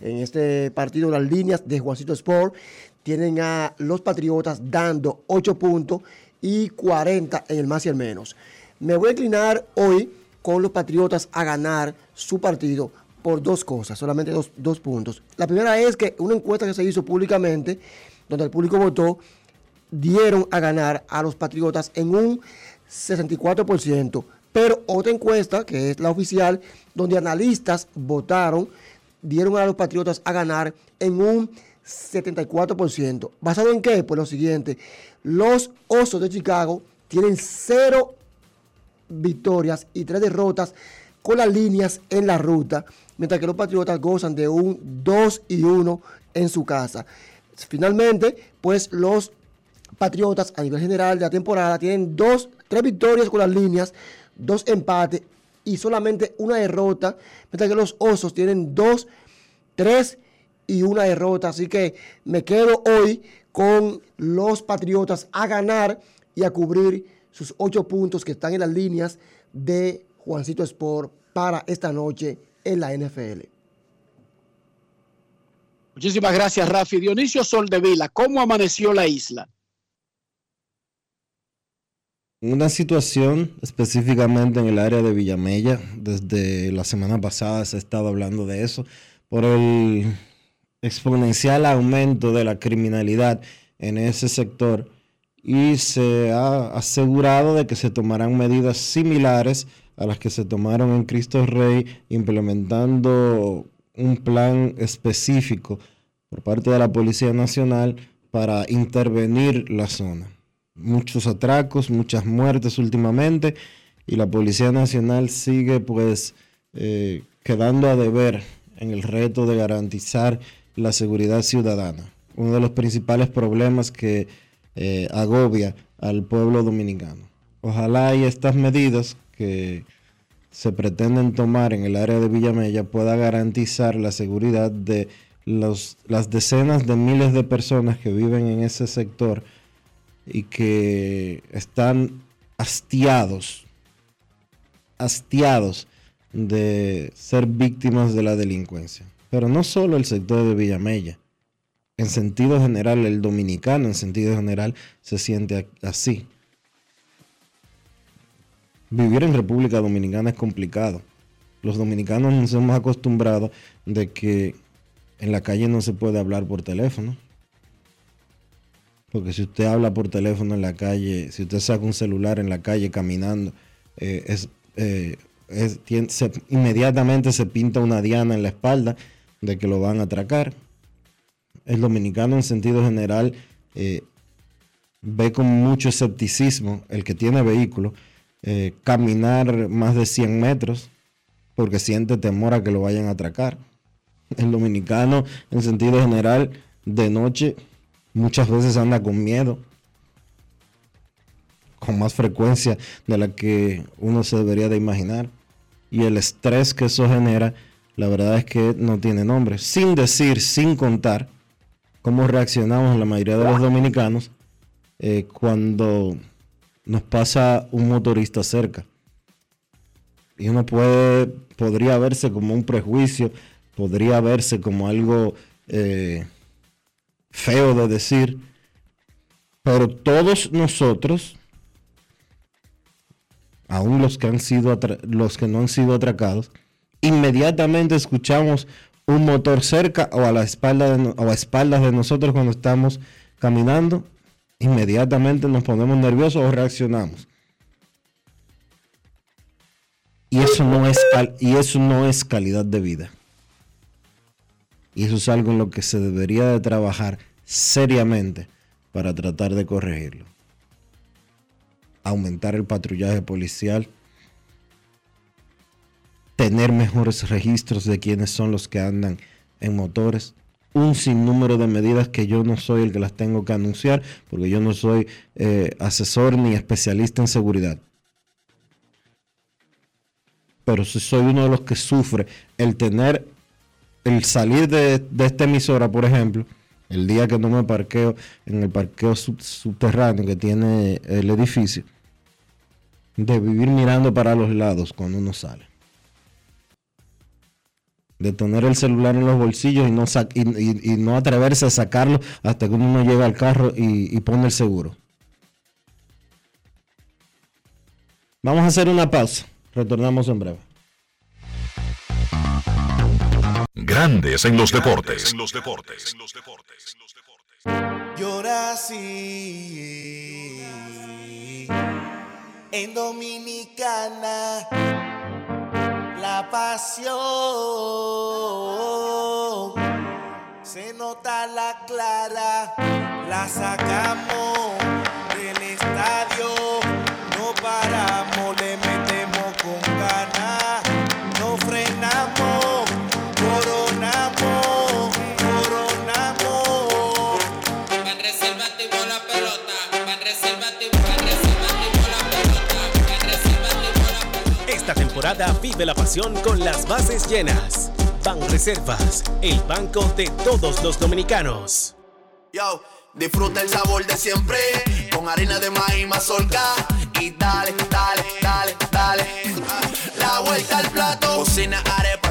En este partido las líneas de Juancito Sport tienen a los Patriotas dando 8 puntos y 40 en el más y el menos. Me voy a inclinar hoy con los Patriotas a ganar su partido por dos cosas, solamente dos, dos puntos. La primera es que una encuesta que se hizo públicamente, donde el público votó, dieron a ganar a los Patriotas en un 64%. Pero otra encuesta, que es la oficial, donde analistas votaron, dieron a los Patriotas a ganar en un 74%. ¿Basado en qué? Pues lo siguiente, los Osos de Chicago tienen cero victorias y tres derrotas con las líneas en la ruta, mientras que los Patriotas gozan de un 2 y 1 en su casa. Finalmente, pues los Patriotas a nivel general de la temporada tienen dos, tres victorias con las líneas, dos empates y solamente una derrota, mientras que los Osos tienen dos, tres y una derrota. Así que me quedo hoy con los Patriotas a ganar y a cubrir sus ocho puntos que están en las líneas de Juancito Sport para esta noche en la NFL. Muchísimas gracias, Rafi. Dionisio Soldevila, ¿cómo amaneció la isla? Una situación específicamente en el área de Villamella, desde la semana pasada se ha estado hablando de eso, por el exponencial aumento de la criminalidad en ese sector y se ha asegurado de que se tomarán medidas similares a las que se tomaron en Cristo Rey, implementando un plan específico por parte de la Policía Nacional para intervenir la zona. Muchos atracos, muchas muertes últimamente y la Policía Nacional sigue pues eh, quedando a deber en el reto de garantizar la seguridad ciudadana. Uno de los principales problemas que eh, agobia al pueblo dominicano. Ojalá estas medidas que se pretenden tomar en el área de Villamella pueda garantizar la seguridad de las decenas de miles de personas que viven en ese sector y que están hastiados, hastiados de ser víctimas de la delincuencia. Pero no solo el sector de Villamella. En sentido general, el dominicano en sentido general se siente así. Vivir en República Dominicana es complicado. Los dominicanos nos hemos acostumbrado de que en la calle no se puede hablar por teléfono. Porque si usted habla por teléfono en la calle, si usted saca un celular en la calle caminando, eh, eh, inmediatamente se pinta una diana en la espalda de que lo van a atracar. El dominicano en sentido general eh, ve con mucho escepticismo el que tiene vehículo eh, caminar más de 100 metros porque siente temor a que lo vayan a atracar. El dominicano en sentido general de noche muchas veces anda con miedo con más frecuencia de la que uno se debería de imaginar. Y el estrés que eso genera, la verdad es que no tiene nombre. Sin decir, sin contar cómo reaccionamos la mayoría de los dominicanos eh, cuando nos pasa un motorista cerca. Y uno puede, podría verse como un prejuicio, podría verse como algo eh, feo de decir, pero todos nosotros, aún los que han sido los que no han sido atracados, inmediatamente escuchamos un motor cerca o a la espalda de, o a espaldas de nosotros cuando estamos caminando, inmediatamente nos ponemos nerviosos o reaccionamos. Y eso no es y eso no es calidad de vida. Y eso es algo en lo que se debería de trabajar seriamente para tratar de corregirlo. Aumentar el patrullaje policial, tener mejores registros de quiénes son los que andan en motores, un sinnúmero de medidas que yo no soy el que las tengo que anunciar, porque yo no soy eh, asesor ni especialista en seguridad. Pero sí soy uno de los que sufre el tener, el salir de, de esta emisora, por ejemplo, el día que no me parqueo en el parqueo sub- subterráneo que tiene el edificio, de vivir mirando para los lados cuando uno sale de tener el celular en los bolsillos y no, y, no atreverse a sacarlo hasta que uno no llega al carro y pone el seguro. Vamos a hacer una pausa. Retornamos en breve. Grandes en los deportes. Yo nací en Dominicana, la pasión se nota la clara, la sacamos temporada vive la pasión con las bases llenas. Ban Reservas, el banco de todos los dominicanos. Yo, disfruta el sabor de siempre con harina de maíz mazorca y dale, dale, dale, dale. La vuelta al plato. Cocina arepa,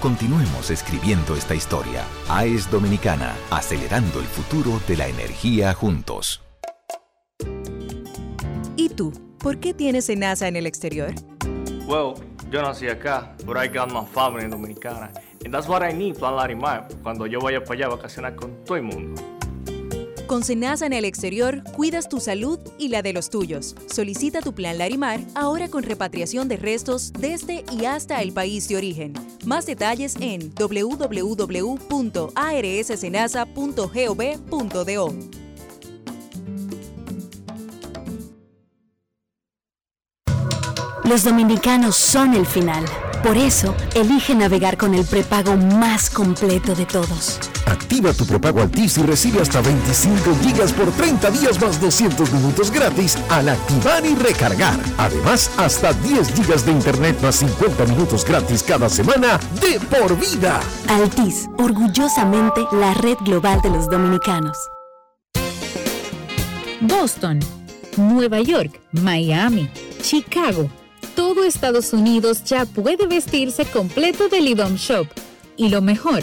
Continuemos escribiendo esta historia. AES Dominicana, acelerando el futuro de la energía juntos. ¿Y tú? ¿Por qué tienes NASA en el exterior? Well, yo nací acá, but I got my family dominicana. And that's what I need, Plan Larimar, cuando yo vaya para allá a vacacionar con todo el mundo. Con Senasa en el exterior, cuidas tu salud y la de los tuyos. Solicita tu plan Larimar ahora con repatriación de restos desde y hasta el país de origen. Más detalles en www.arssenasa.gov.do. Los dominicanos son el final. Por eso, elige navegar con el prepago más completo de todos. Activa tu prepago Altis y recibe hasta 25 gigas por 30 días más 200 minutos gratis al activar y recargar. Además, hasta 10 gigas de internet más 50 minutos gratis cada semana de por vida. Altis, orgullosamente la red global de los dominicanos. Boston, Nueva York, Miami, Chicago. Todo Estados Unidos ya puede vestirse completo del IDOM Shop. Y lo mejor,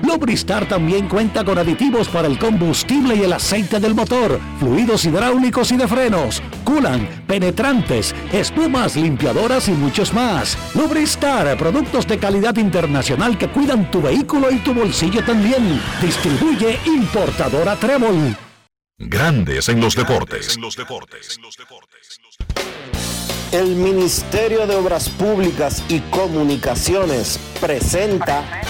Lubristar también cuenta con aditivos para el combustible y el aceite del motor fluidos hidráulicos y de frenos, culan, penetrantes, espumas, limpiadoras y muchos más. Lubristar, productos de calidad internacional que cuidan tu vehículo y tu bolsillo también. Distribuye importadora Trébol. Grandes en los deportes. El Ministerio de Obras Públicas y Comunicaciones presenta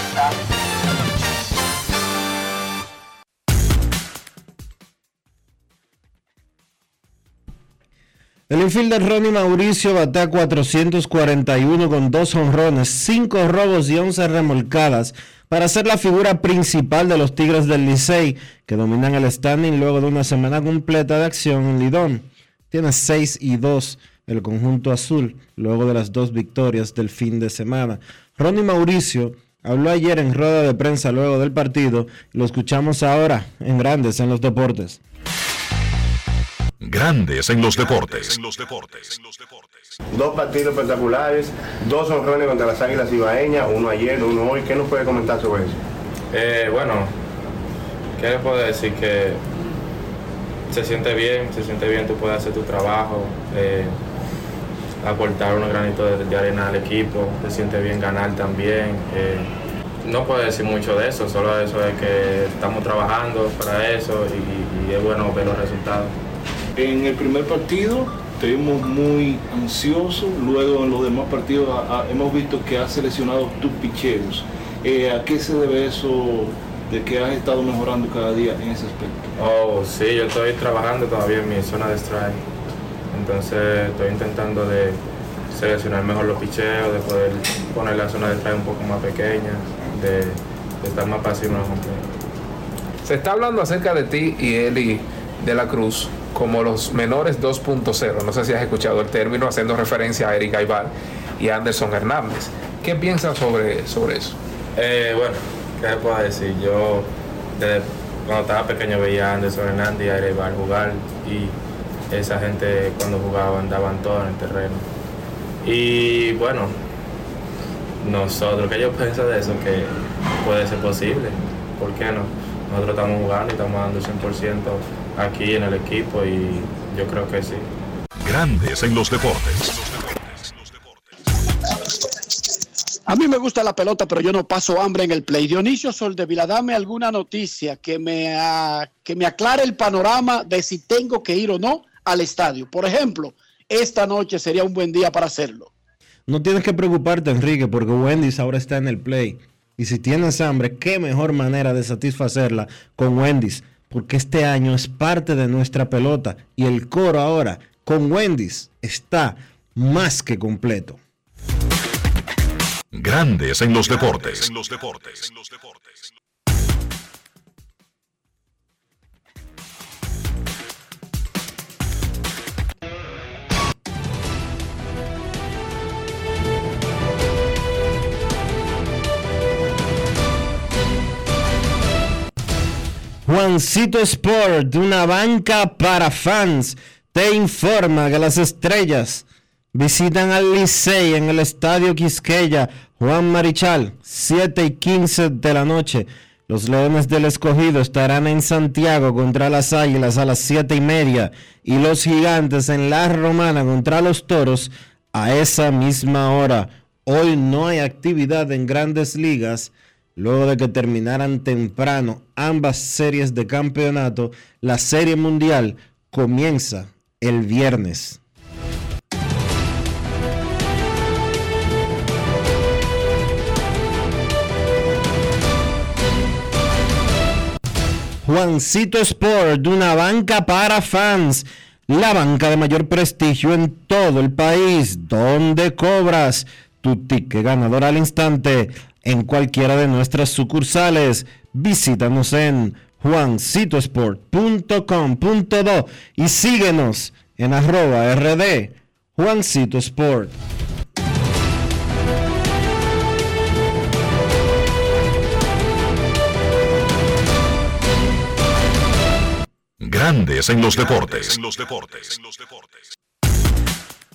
El infielder Ronnie Mauricio batea 441 con dos honrones, 5 robos y 11 remolcadas para ser la figura principal de los Tigres del Licey, que dominan el standing luego de una semana completa de acción en Lidón. Tiene 6 y 2 el conjunto azul, luego de las dos victorias del fin de semana. Ronnie Mauricio habló ayer en rueda de prensa luego del partido, y lo escuchamos ahora en Grandes en los Deportes. Grandes en los deportes. Dos partidos espectaculares, dos honrones contra las Águilas Ibaeñas, uno ayer, uno hoy. ¿Qué nos puede comentar sobre eso? Eh, bueno, ¿qué le puedo decir? Que se siente bien, se siente bien, tú puedes hacer tu trabajo, eh, aportar unos granitos de, de arena al equipo, se siente bien ganar también. eh, no puedo decir mucho de eso, solo eso es que estamos trabajando para eso y, y es bueno ver los resultados. En el primer partido te vimos muy ansioso, luego en los demás partidos a- a- hemos visto que has seleccionado tus picheos. Eh, ¿A qué se debe eso de que has estado mejorando cada día en ese aspecto? Oh, sí, yo estoy trabajando todavía en mi zona de strike. Entonces estoy intentando de seleccionar mejor los picheos, de poder poner la zona de strike un poco más pequeña, de, de estar más pasivo en el. Se está hablando acerca de ti y Eli de la Cruz como los menores 2.0. No sé si has escuchado el término haciendo referencia a Eric Aybar y Anderson Hernández. ¿Qué piensas sobre, sobre eso? Eh, bueno, ¿qué le puedo decir? Yo desde cuando estaba pequeño veía a Anderson Hernández y a Eric Aybar jugar y esa gente cuando jugaba andaban todos en el terreno. Y bueno, nosotros, ¿qué yo pienso de eso? Que puede ser posible. ¿Por qué no? Nosotros estamos jugando y estamos dando 100% aquí en el equipo y yo creo que sí. Grandes en los deportes. A mí me gusta la pelota, pero yo no paso hambre en el play. Dionisio Soldevila, dame alguna noticia que me, que me aclare el panorama de si tengo que ir o no al estadio. Por ejemplo, esta noche sería un buen día para hacerlo. No tienes que preocuparte, Enrique, porque Wendy's ahora está en el play. Y si tienes hambre, qué mejor manera de satisfacerla con Wendy's, porque este año es parte de nuestra pelota y el coro ahora con Wendy's está más que completo. Grandes en los deportes. Juancito Sport, una banca para fans, te informa que las estrellas visitan al Licey en el Estadio Quisqueya, Juan Marichal, 7 y 15 de la noche. Los Leones del Escogido estarán en Santiago contra las Águilas a las 7 y media y los Gigantes en La Romana contra los Toros a esa misma hora. Hoy no hay actividad en grandes ligas. Luego de que terminaran temprano ambas series de campeonato, la Serie Mundial comienza el viernes. Juancito Sport, de una banca para fans, la banca de mayor prestigio en todo el país, donde cobras tu ticket ganador al instante en cualquiera de nuestras sucursales. Visítanos en juancitosport.com.do y síguenos en arroba rd Juancito Sport. Grandes en los deportes.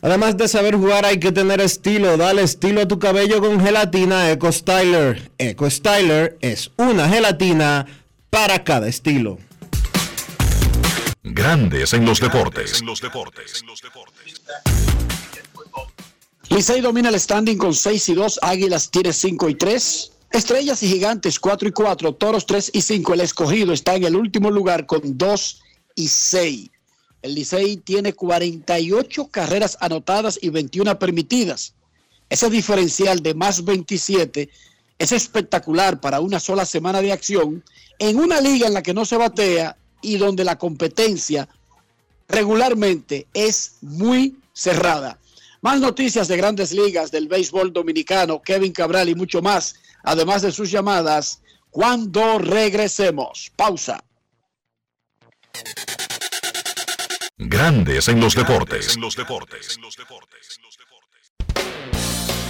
Además de saber jugar hay que tener estilo. Dale estilo a tu cabello con gelatina Eco Styler. Eco Styler es una gelatina para cada estilo. Grandes en los deportes. Licey domina el standing con 6 y 2, Águilas tiene 5 y 3, Estrellas y Gigantes 4 y 4, Toros 3 y 5. El escogido está en el último lugar con 2 y 6. El Licey tiene 48 carreras anotadas y 21 permitidas. Ese diferencial de más 27 es espectacular para una sola semana de acción en una liga en la que no se batea y donde la competencia regularmente es muy cerrada. Más noticias de grandes ligas del béisbol dominicano, Kevin Cabral y mucho más, además de sus llamadas, cuando regresemos. Pausa. Grandes en los deportes.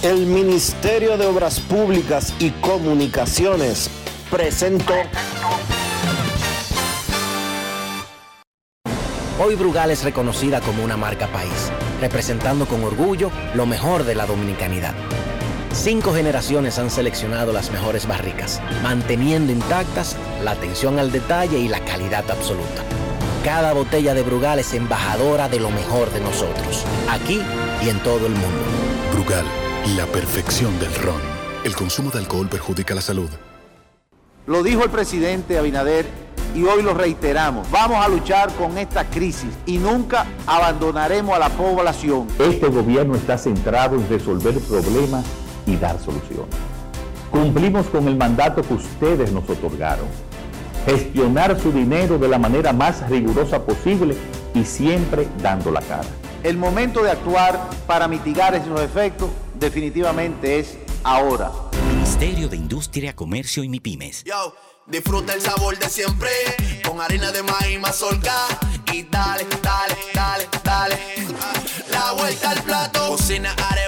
El Ministerio de Obras Públicas y Comunicaciones presentó. Hoy Brugal es reconocida como una marca país, representando con orgullo lo mejor de la dominicanidad. Cinco generaciones han seleccionado las mejores barricas, manteniendo intactas la atención al detalle y la calidad absoluta. Cada botella de Brugal es embajadora de lo mejor de nosotros, aquí y en todo el mundo. Brugal, la perfección del ron. El consumo de alcohol perjudica la salud. Lo dijo el presidente Abinader y hoy lo reiteramos. Vamos a luchar con esta crisis y nunca abandonaremos a la población. Este gobierno está centrado en resolver problemas y dar soluciones. Cumplimos con el mandato que ustedes nos otorgaron. Gestionar su dinero de la manera más rigurosa posible y siempre dando la cara. El momento de actuar para mitigar esos efectos definitivamente es ahora. Ministerio de Industria, Comercio y MIPIMES. Yo, disfruta el sabor de siempre con harina de maíz mazorca y dale, dale, dale, dale. La vuelta al plato, cocina arepa,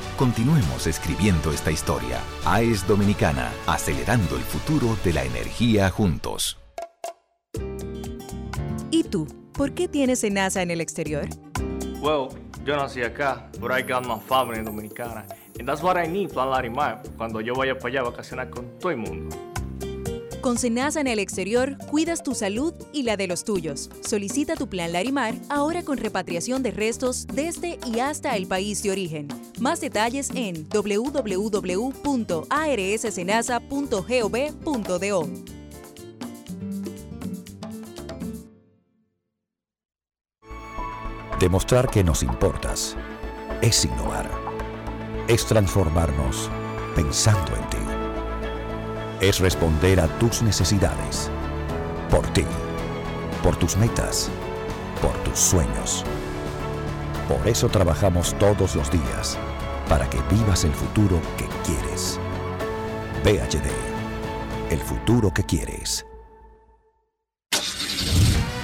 Continuemos escribiendo esta historia. AES Dominicana, acelerando el futuro de la energía juntos. ¿Y tú? ¿Por qué tienes NASA en el exterior? Well, yo nací acá, but I got my family dominicana. And that's what I need, Plan Larimar, cuando yo vaya para allá a vacacionar con todo el mundo. Con Senasa en el exterior, cuidas tu salud y la de los tuyos. Solicita tu plan Larimar ahora con repatriación de restos desde y hasta el país de origen. Más detalles en www.arssenasa.gov.do. Demostrar que nos importas es innovar. Es transformarnos pensando en ti. Es responder a tus necesidades. Por ti. Por tus metas. Por tus sueños. Por eso trabajamos todos los días. Para que vivas el futuro que quieres. PHD. El futuro que quieres.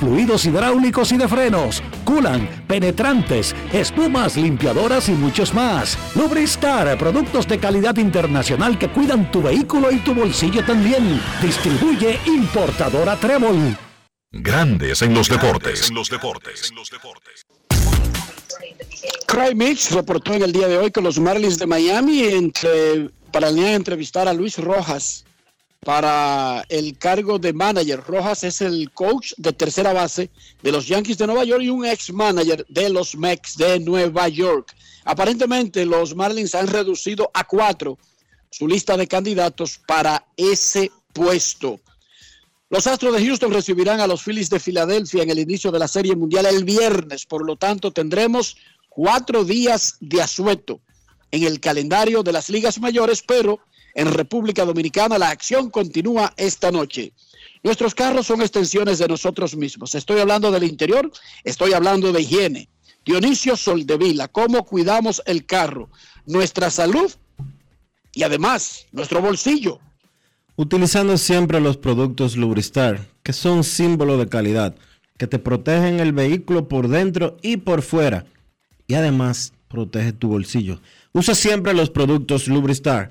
fluidos hidráulicos y de frenos, culan, penetrantes, espumas, limpiadoras y muchos más. Lubristar, productos de calidad internacional que cuidan tu vehículo y tu bolsillo también. Distribuye importadora Trébol. Grandes en los deportes. Craig Mix reportó en el día de hoy que los Marlins de Miami entre, planean entrevistar a Luis Rojas para el cargo de manager. Rojas es el coach de tercera base de los Yankees de Nueva York y un ex manager de los Mets de Nueva York. Aparentemente los Marlins han reducido a cuatro su lista de candidatos para ese puesto. Los Astros de Houston recibirán a los Phillies de Filadelfia en el inicio de la Serie Mundial el viernes, por lo tanto tendremos cuatro días de asueto en el calendario de las ligas mayores, pero en República Dominicana. La acción continúa esta noche. Nuestros carros son extensiones de nosotros mismos. Estoy hablando del interior, estoy hablando de higiene. Dionisio Soldevila, cómo cuidamos el carro, nuestra salud y además nuestro bolsillo. Utilizando siempre los productos Lubristar, que son símbolo de calidad, que te protegen el vehículo por dentro y por fuera. Y además protege tu bolsillo. Usa siempre los productos Lubristar.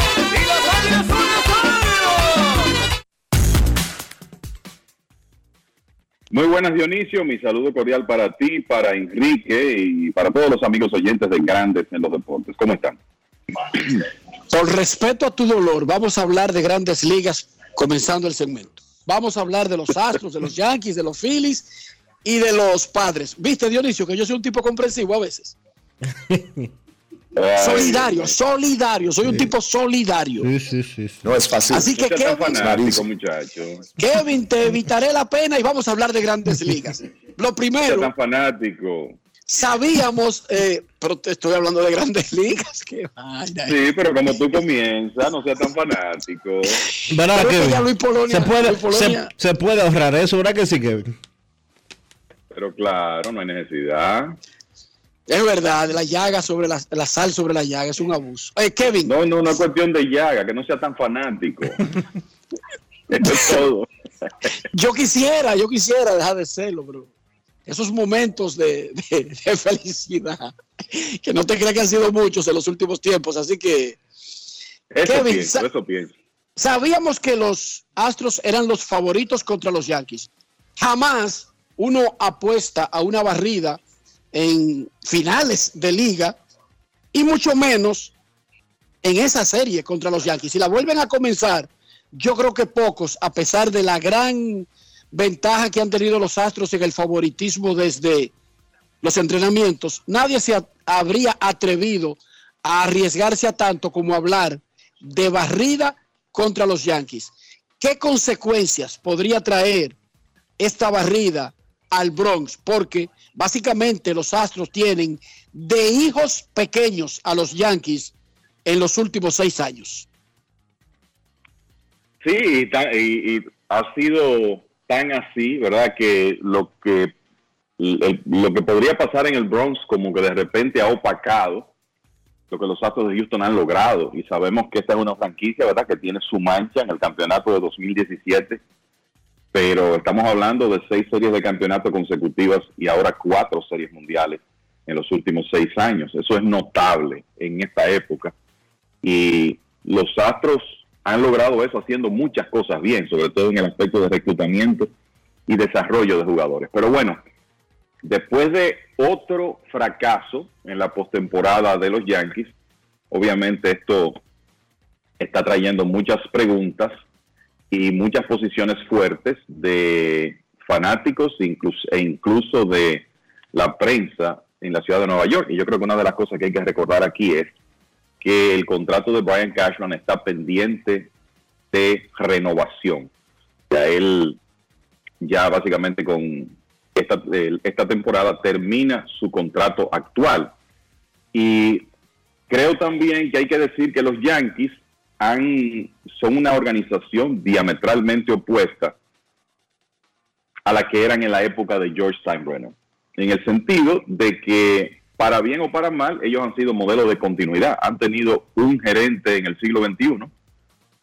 Muy buenas Dionisio, mi saludo cordial para ti, para Enrique y para todos los amigos oyentes de Grandes en los Deportes. ¿Cómo están? Por respeto a tu dolor, vamos a hablar de grandes ligas comenzando el segmento. Vamos a hablar de los Astros, de los Yankees, de los Phillies y de los Padres. ¿Viste, Dionisio, que yo soy un tipo comprensivo a veces? solidario, solidario. Soy un tipo solidario. Sí, sí, sí. No es fácil. Así que, No seas tan Kevin- fanático, muchacho. Kevin, te evitaré la pena y vamos a hablar de grandes ligas. Lo primero, tan fanático. sabíamos, eh, pero te estoy hablando de grandes ligas. Qué vaina. Sí, pero como tú comienzas, no seas tan fanático. ¿Verdad, Pero es que Kevin? ya Luis Polonia- se, puede, Luis Polonia- se, se puede ahorrar eso, ¿verdad que sí, Kevin? Pero claro, no hay necesidad. Es verdad, la llaga sobre la, la sal sobre la llaga es un abuso. Kevin. No, no, no es cuestión de llaga, que no sea tan fanático. Esto es todo. Yo quisiera, yo quisiera dejar de serlo, bro. Esos momentos de, de- de felicidad, que no te creas que han sido muchos en los últimos tiempos, así que Eso Kevin, pienso, sa- eso pienso. sabíamos que los Astros eran los favoritos contra los Yankees. Jamás uno apuesta a una barrida en finales de liga y mucho menos en esa serie contra los Yankees. Si la vuelven a comenzar, yo creo que pocos, a pesar de la gran ventaja que han tenido los Astros en el favoritismo desde los entrenamientos, nadie se habría atrevido a arriesgarse a tanto como hablar de barrida contra los Yankees. ¿Qué consecuencias podría traer esta barrida al Bronx? Porque básicamente los Astros tienen de hijos pequeños a los Yankees en los últimos seis años. Sí, y, y- y ha sido tan así, ¿verdad? Que lo que lo que podría pasar en el Bronx como que de repente ha opacado lo que los Astros de Houston han logrado y sabemos que esta es una franquicia, ¿verdad? Que tiene su mancha en el campeonato de 2017, pero estamos hablando de seis series de campeonato consecutivas y ahora cuatro series mundiales en los últimos seis años. Eso es notable en esta época y los Astros han logrado eso haciendo muchas cosas bien, sobre todo en el aspecto de reclutamiento y desarrollo de jugadores. Pero bueno, después de otro fracaso en la postemporada de los Yankees, obviamente esto está trayendo muchas preguntas y muchas posiciones fuertes de fanáticos incluso, e incluso de la prensa en la ciudad de Nueva York. Y yo creo que una de las cosas que hay que recordar aquí es que el contrato de Brian Cashman está pendiente de renovación. Ya él, ya básicamente con esta, esta temporada termina su contrato actual. Y creo también que hay que decir que los Yankees son una organización diametralmente opuesta a la que eran en la época de George Steinbrenner. En el sentido de que, para bien o para mal, ellos han sido modelos de continuidad. Han tenido un gerente en el siglo XXI,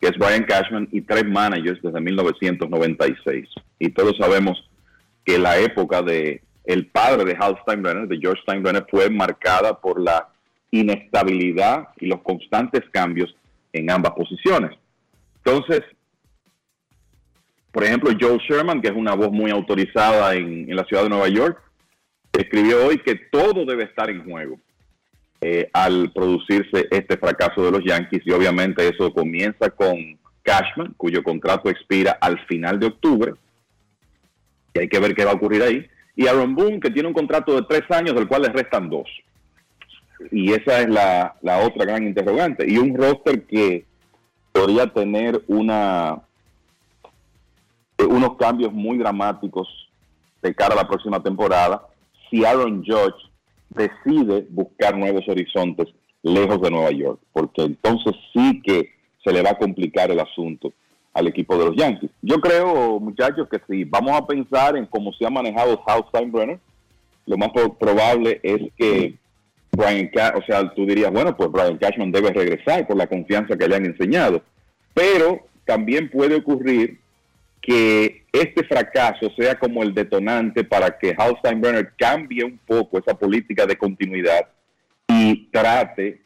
que es Brian Cashman, y tres managers desde 1996. Y todos sabemos que la época de el padre de Hal Steinbrenner, de George Steinbrenner, fue marcada por la inestabilidad y los constantes cambios en ambas posiciones. Entonces, por ejemplo, Joe Sherman, que es una voz muy autorizada en, la ciudad de Nueva York, escribió hoy que todo debe estar en juego eh, al producirse este fracaso de los Yankees y obviamente eso comienza con Cashman, cuyo contrato expira al final de octubre y hay que ver qué va a ocurrir ahí y Aaron Boone, que tiene un contrato de tres años, del cual le restan dos. Y esa es la, la otra gran interrogante. Y un roster que podría tener una eh, unos cambios muy dramáticos de cara a la próxima temporada si Aaron Judge decide buscar nuevos horizontes lejos de Nueva York, porque entonces sí que se le va a complicar el asunto al equipo de los Yankees. Yo creo, muchachos, que si vamos a pensar en cómo se ha manejado South Steinbrenner, lo más pro- probable es que Brian Ca- o sea, tú dirías, bueno, pues Brian Cashman debe regresar por la confianza que le han enseñado. Pero también puede ocurrir que este fracaso sea como el detonante para que Hal Steinbrenner cambie un poco esa política de continuidad y trate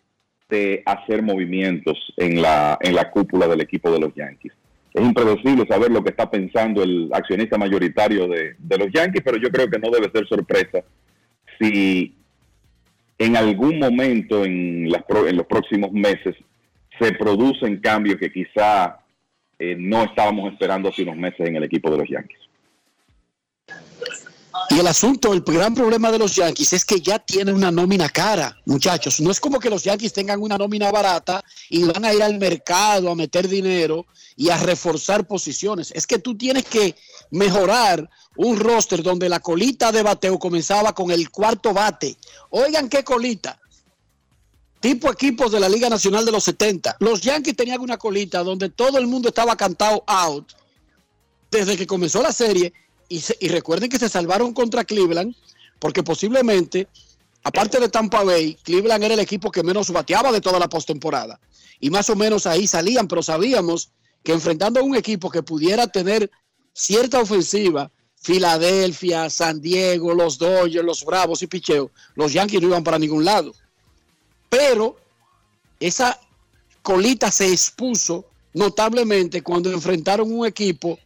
de hacer movimientos en la, en la cúpula del equipo de los Yankees. Es impredecible saber lo que está pensando el accionista mayoritario de, de los Yankees, pero yo creo que no debe ser sorpresa si en algún momento en, los próximos meses se producen cambios que quizá eh, no estábamos esperando hace unos meses en el equipo de los Yankees. Y el asunto, el gran problema de los Yankees es que ya tienen una nómina cara, muchachos. No es como que los Yankees tengan una nómina barata y van a ir al mercado a meter dinero y a reforzar posiciones. Es que tú tienes que mejorar un roster donde la colita de bateo comenzaba con el cuarto bate. Oigan qué colita. Tipo equipos de la Liga Nacional de los 70. Los Yankees tenían una colita donde todo el mundo estaba cantado out desde que comenzó la serie. Y, recuerden que se salvaron contra Cleveland, porque posiblemente, aparte de Tampa Bay, Cleveland era el equipo que menos bateaba de toda la postemporada. Y más o menos ahí salían, pero sabíamos que enfrentando a un equipo que pudiera tener cierta ofensiva, Filadelfia, San Diego, los Dodgers, los Bravos y Picheo, los Yankees no iban para ningún lado. Pero esa colita se expuso notablemente cuando enfrentaron un equipo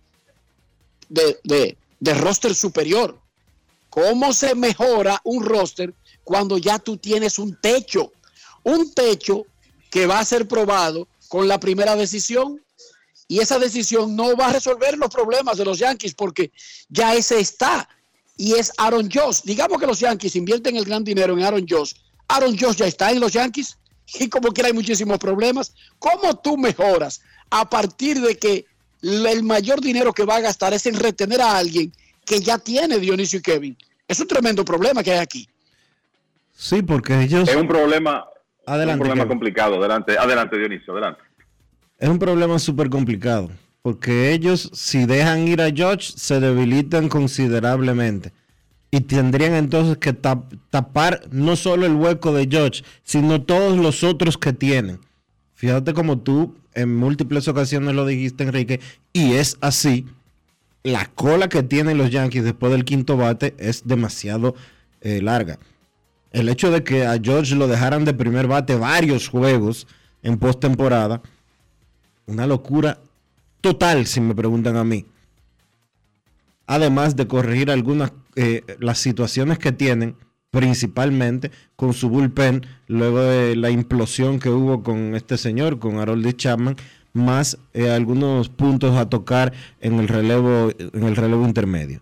de- de roster superior. ¿Cómo se mejora un roster cuando ya tú tienes un techo? Un techo que va a ser probado con la primera decisión. Y esa decisión no va a resolver los problemas de los Yankees porque ya ese está. Y es Aaron Josh. Digamos que los Yankees invierten el gran dinero en Aaron Josh. Aaron Josh ya está en los Yankees y como quiera hay muchísimos problemas. ¿Cómo tú mejoras a partir de que el mayor dinero que va a gastar es en retener a alguien que ya tiene Dionisio y Kevin? Es un tremendo problema que hay aquí. Sí, porque ellos... Es un problema, Adelante, un problema Kevin. complicado. Adelante, adelante Dionisio, adelante. Es un problema súper complicado, porque ellos si dejan ir a George se debilitan considerablemente y tendrían entonces que tap- tapar no solo el hueco de George, sino todos los otros que tienen. Fíjate como tú en múltiples ocasiones lo dijiste, Enrique, y es así. La cola que tienen los Yankees después del quinto bate es demasiado eh, larga. El hecho de que a George lo dejaran de primer bate varios juegos en postemporada, una locura total, si me preguntan a mí. Además de corregir algunas eh, las situaciones que tienen, principalmente con su bullpen, luego de la implosión que hubo con este señor, con Harold Chapman, más eh, algunos puntos a tocar en el relevo, en el relevo intermedio.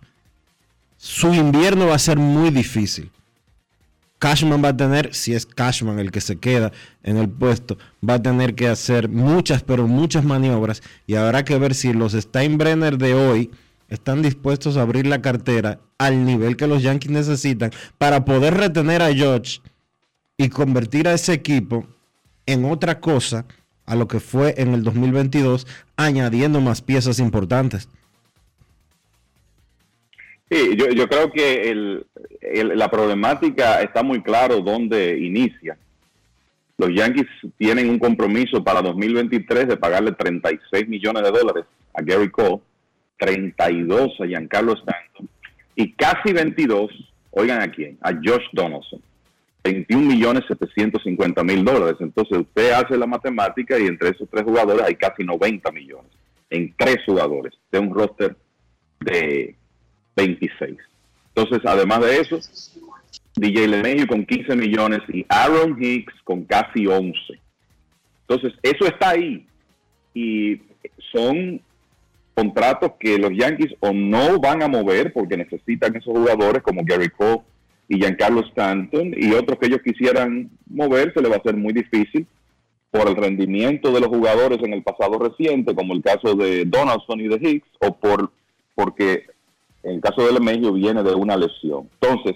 Su invierno va a ser muy difícil. Cashman va a tener, si es Cashman el que se queda en el puesto, va a tener que hacer muchas, pero muchas maniobras y habrá que ver si los Steinbrenner de hoy están dispuestos a abrir la cartera al nivel que los Yankees necesitan para poder retener a George y convertir a ese equipo en otra cosa a lo que fue en el 2022, añadiendo más piezas importantes. Sí, yo, creo que la problemática está muy claro dónde inicia. Los Yankees tienen un compromiso para 2023 de pagarle 36 millones de dólares a Gary Cole, 32 a Giancarlo Stanton y casi 22, oigan a quién, a Josh Donaldson. 21 millones 750 mil dólares. Entonces usted hace la matemática y entre esos tres jugadores hay casi 90 millones en tres jugadores de un roster de 26. Entonces, además de eso, DJ LeMahieu con 15 millones y Aaron Hicks con casi 11. Entonces, eso está ahí. Y son contratos que los Yankees o no van a mover porque necesitan esos jugadores como Gary Cole y Giancarlo Stanton y otros que ellos quisieran mover se le va a ser muy difícil por el rendimiento de los jugadores en el pasado reciente, como el caso de Donaldson y de Hicks, o por porque en el caso de Lemegio viene de una lesión. Entonces,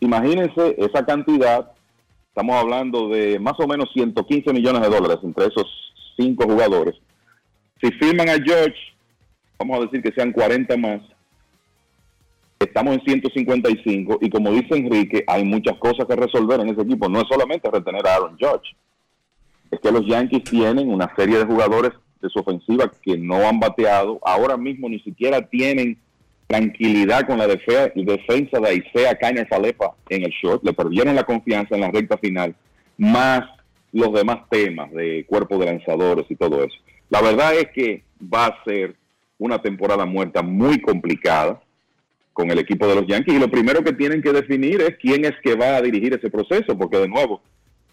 imagínense esa cantidad, estamos hablando de más o menos 115 millones de dólares entre esos cinco jugadores. Si firman a George, vamos a decir que sean 40 más, estamos en 155 y como dice Enrique, hay muchas cosas que resolver en ese equipo. No es solamente retener a Aaron George, es que los Yankees tienen una serie de jugadores de su ofensiva que no han bateado. Ahora mismo ni siquiera tienen tranquilidad con la defensa de Isaiah Kainer Falepa en el short. Le perdieron la confianza en la recta final, más los demás temas de cuerpo de lanzadores y todo eso. La verdad es que va a ser una temporada muerta muy complicada con el equipo de los Yankees y lo primero que tienen que definir es quién es que va a dirigir ese proceso, porque de nuevo,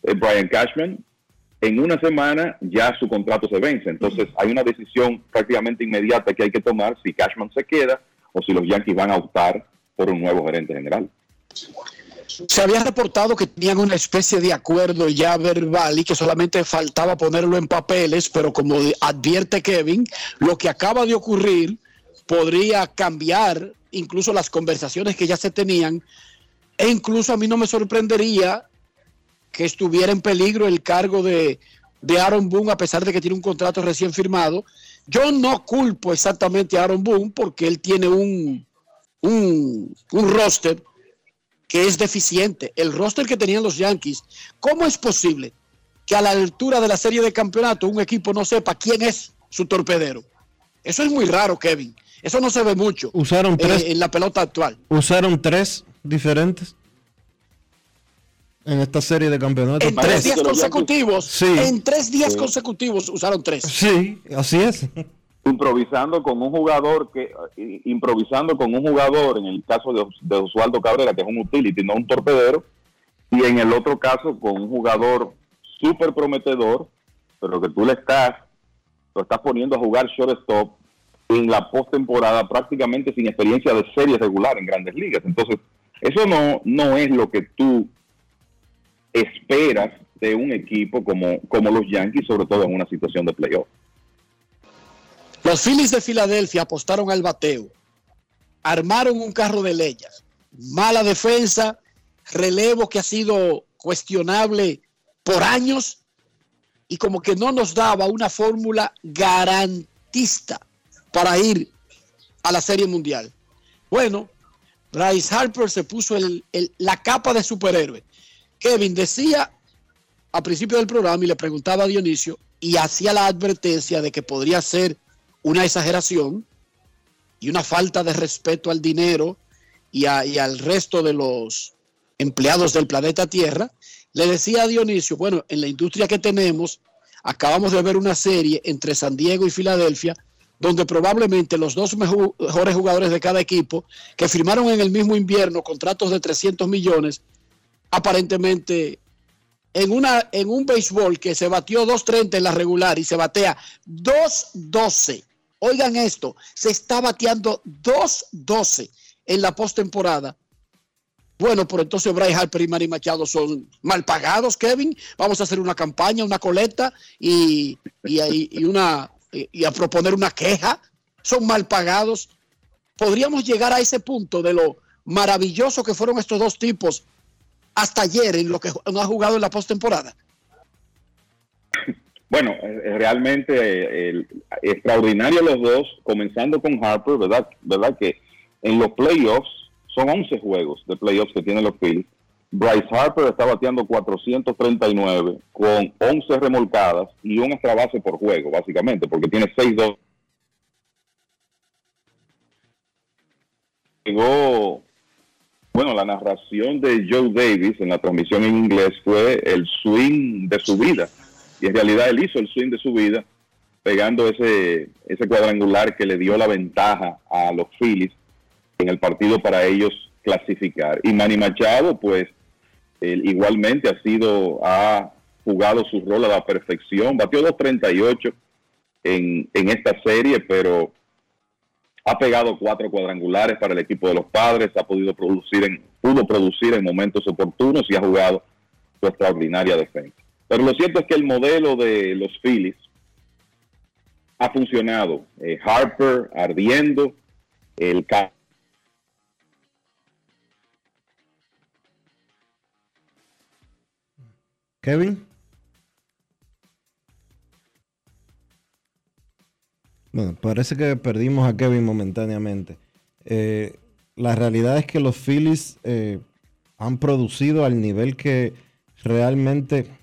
eh, Brian Cashman en una semana ya su contrato se vence. Entonces hay una decisión prácticamente inmediata que hay que tomar si Cashman se queda o si los Yankees van a optar por un nuevo gerente general. Se había reportado que tenían una especie de acuerdo ya verbal y que solamente faltaba ponerlo en papeles, pero como advierte Kevin, lo que acaba de ocurrir podría cambiar incluso las conversaciones que ya se tenían e incluso a mí no me sorprendería que estuviera en peligro el cargo de, Aaron Boone a pesar de que tiene un contrato recién firmado. Yo no culpo exactamente a Aaron Boone porque él tiene un, un, un roster que es deficiente. El roster que tenían los Yankees. ¿Cómo es posible que a la altura de la serie de campeonato un equipo no sepa quién es su torpedero? Eso es muy raro, Kevin. Eso no se ve mucho. Usaron tres. en la pelota actual. Usaron tres diferentes en esta serie de campeonatos. En tres días consecutivos. Sí. En tres días consecutivos usaron tres. Sí, así es. Improvisando con un jugador que improvisando con un jugador en el caso de, Osvaldo Cabrera que es un utility, no un torpedero, y en el otro caso con un jugador súper prometedor, pero que tú le estás lo estás poniendo a jugar shortstop en la postemporada prácticamente sin experiencia de serie regular en Grandes Ligas. Entonces, eso no no es lo que tú esperas de un equipo como, como los Yankees, sobre todo en una situación de playoff. Los Phillies de Filadelfia apostaron al bateo, armaron un carro de leyes, mala defensa, relevo que ha sido cuestionable por años y como que no nos daba una fórmula garantista para ir a la Serie Mundial. Bueno, Bryce Harper se puso la capa de superhéroe Kevin decía a principio del programa y le preguntaba a Dionisio y hacía la advertencia de que podría ser una exageración y una falta de respeto al dinero y, al resto de los empleados del planeta Tierra, le decía a Dionisio, bueno, en la industria que tenemos, acabamos de ver una serie entre San Diego y Filadelfia, donde probablemente los dos mejores jugadores de cada equipo, que firmaron en el mismo invierno contratos de 300 millones, aparentemente en, una, en un béisbol que se batió 2.30 en la regular y se batea 2.12. Oigan esto, se está bateando 2.12 en la postemporada. Bueno, por entonces Bryce Harper y Manny Machado son mal pagados, Kevin. Vamos a hacer una campaña, una coleta y, y, una, y a proponer una queja. Son mal pagados. Podríamos llegar a ese punto de lo maravilloso que fueron estos dos tipos hasta ayer en lo que no ha jugado en la postemporada? Bueno, realmente eh, extraordinario los dos, comenzando con Harper, ¿verdad? ¿verdad? Que en los playoffs son 11 juegos de playoffs que tienen los Phillies. Bryce Harper está bateando 439 con 11 remolcadas y un extra base por juego, básicamente, porque tiene 6-2. Llegó bueno, la narración de Joe Davis en la transmisión en inglés fue el swing de su vida. Y en realidad él hizo el swing de su vida, pegando ese, ese cuadrangular que le dio la ventaja a los Phillies en el partido para ellos clasificar. Y Manny Machado, pues, igualmente ha sido, ha jugado su rol a la perfección. Batió 2.38 en, en esta serie, pero ha pegado cuatro cuadrangulares para el equipo de los padres, ha podido producir pudo producir en momentos oportunos y ha jugado su extraordinaria defensa. Pero lo cierto es que el modelo de los Phillies ha funcionado. Eh, Harper ardiendo, el Kevin. Bueno, parece que perdimos a Kevin momentáneamente. Eh, la realidad es que los Phillies eh, han producido al nivel que realmente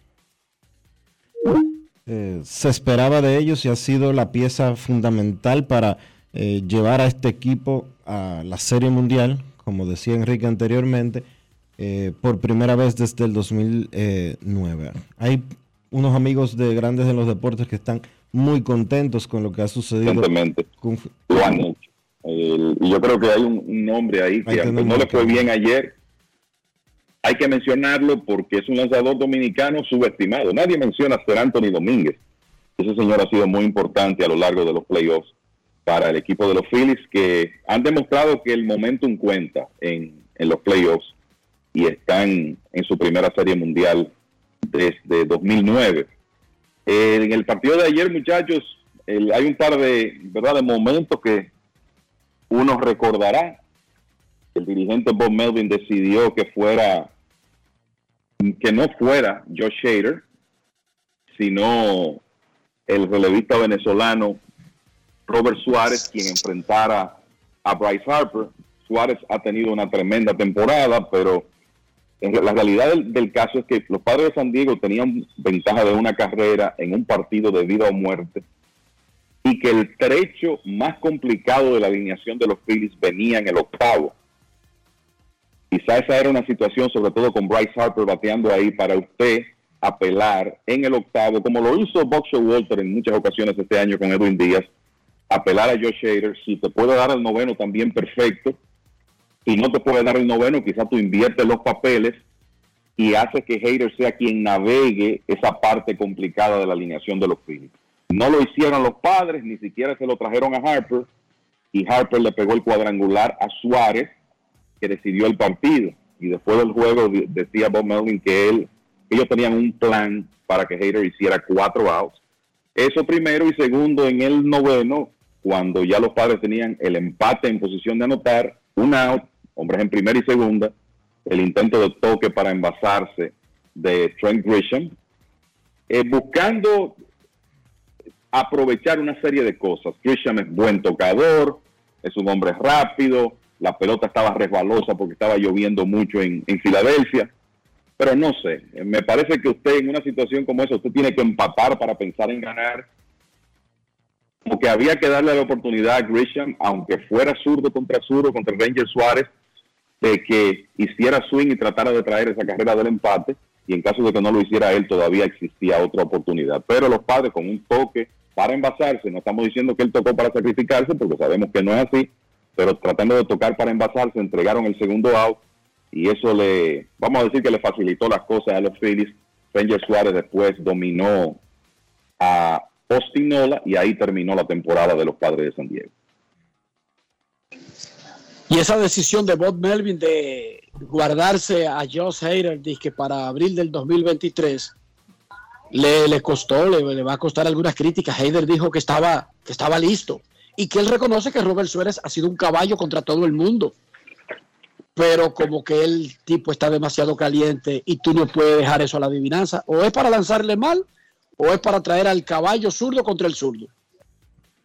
eh, se esperaba de ellos y ha sido la pieza fundamental para eh, llevar a este equipo a la Serie Mundial, como decía Enrique anteriormente, eh, por primera vez desde el 2009. Hay unos amigos de Grandes en los Deportes que están muy contentos con lo que ha sucedido. Con- lo han hecho. El- y yo creo que hay un, un nombre ahí que aunque no le fue bien ayer, hay que mencionarlo porque es un lanzador dominicano subestimado. Nadie menciona a Ser Anthony Domínguez. Ese señor ha sido muy importante a lo largo de los playoffs para el equipo de los Phillies que han demostrado que el momentum cuenta en, los playoffs y están en su primera serie mundial desde 2009. Eh, en el partido de ayer, muchachos, el- hay un par de, ¿verdad? de momentos que uno recordará. El dirigente Bob Melvin decidió que fuera, que no fuera Josh Shader, sino el relevista venezolano Robert Suárez, quien enfrentara a Bryce Harper. Suárez ha tenido una tremenda temporada, pero la realidad del, del caso es que los padres de San Diego tenían ventaja de una carrera en un partido de vida o muerte y que el trecho más complicado de la alineación de los Phillies venía en el octavo. Quizá esa era una situación, sobre todo con Bryce Harper bateando ahí, para usted apelar en el octavo, como lo hizo Boxer Walter en muchas ocasiones este año con Edwin Díaz, apelar a Josh Hader. Si te puede dar el noveno, también perfecto. Si no te puede dar el noveno, quizá tú inviertes los papeles y hace que Hader sea quien navegue esa parte complicada de la alineación de los Phillies. No lo hicieron los padres, ni siquiera se lo trajeron a Harper, y Harper le pegó el cuadrangular a Suárez, que decidió el partido. Y después del juego de- decía Bob Melvin que él, ellos tenían un plan para que Hader hiciera cuatro outs. Eso primero, y segundo, en el noveno, cuando ya los padres tenían el empate en posición de anotar, un out, hombres en primera y segunda, el intento de toque para envasarse de Trent Grisham, eh, buscando aprovechar una serie de cosas. Grisham es buen tocador, es un hombre rápido, la pelota estaba resbalosa porque estaba lloviendo mucho en, Filadelfia, pero no sé, me parece que usted en una situación como esa, usted tiene que empatar para pensar en ganar, como que había que darle la oportunidad a Grisham, aunque fuera zurdo contra zurdo, contra Ranger Suárez, de que hiciera swing y tratara de traer esa carrera del empate, y en caso de que no lo hiciera él, todavía existía otra oportunidad. Pero los padres con un toque para envasarse, no estamos diciendo que él tocó para sacrificarse, porque sabemos que no es así, pero tratando de tocar para envasarse, entregaron el segundo out, y eso le, vamos a decir que le facilitó las cosas a los Phillies. Ranger Suárez después dominó a Postinola y ahí terminó la temporada de los padres de San Diego. Y esa decisión de Bob Melvin de guardarse a Josh Hader que para abril del 2023 le, le costó, le, le va a costar algunas críticas. Hader dijo que estaba, que estaba listo y que él reconoce que Robert Suárez ha sido un caballo contra todo el mundo. Pero como que el tipo está demasiado caliente y tú no puedes dejar eso a la adivinanza. O es para lanzarle mal o es para traer al caballo zurdo contra el zurdo.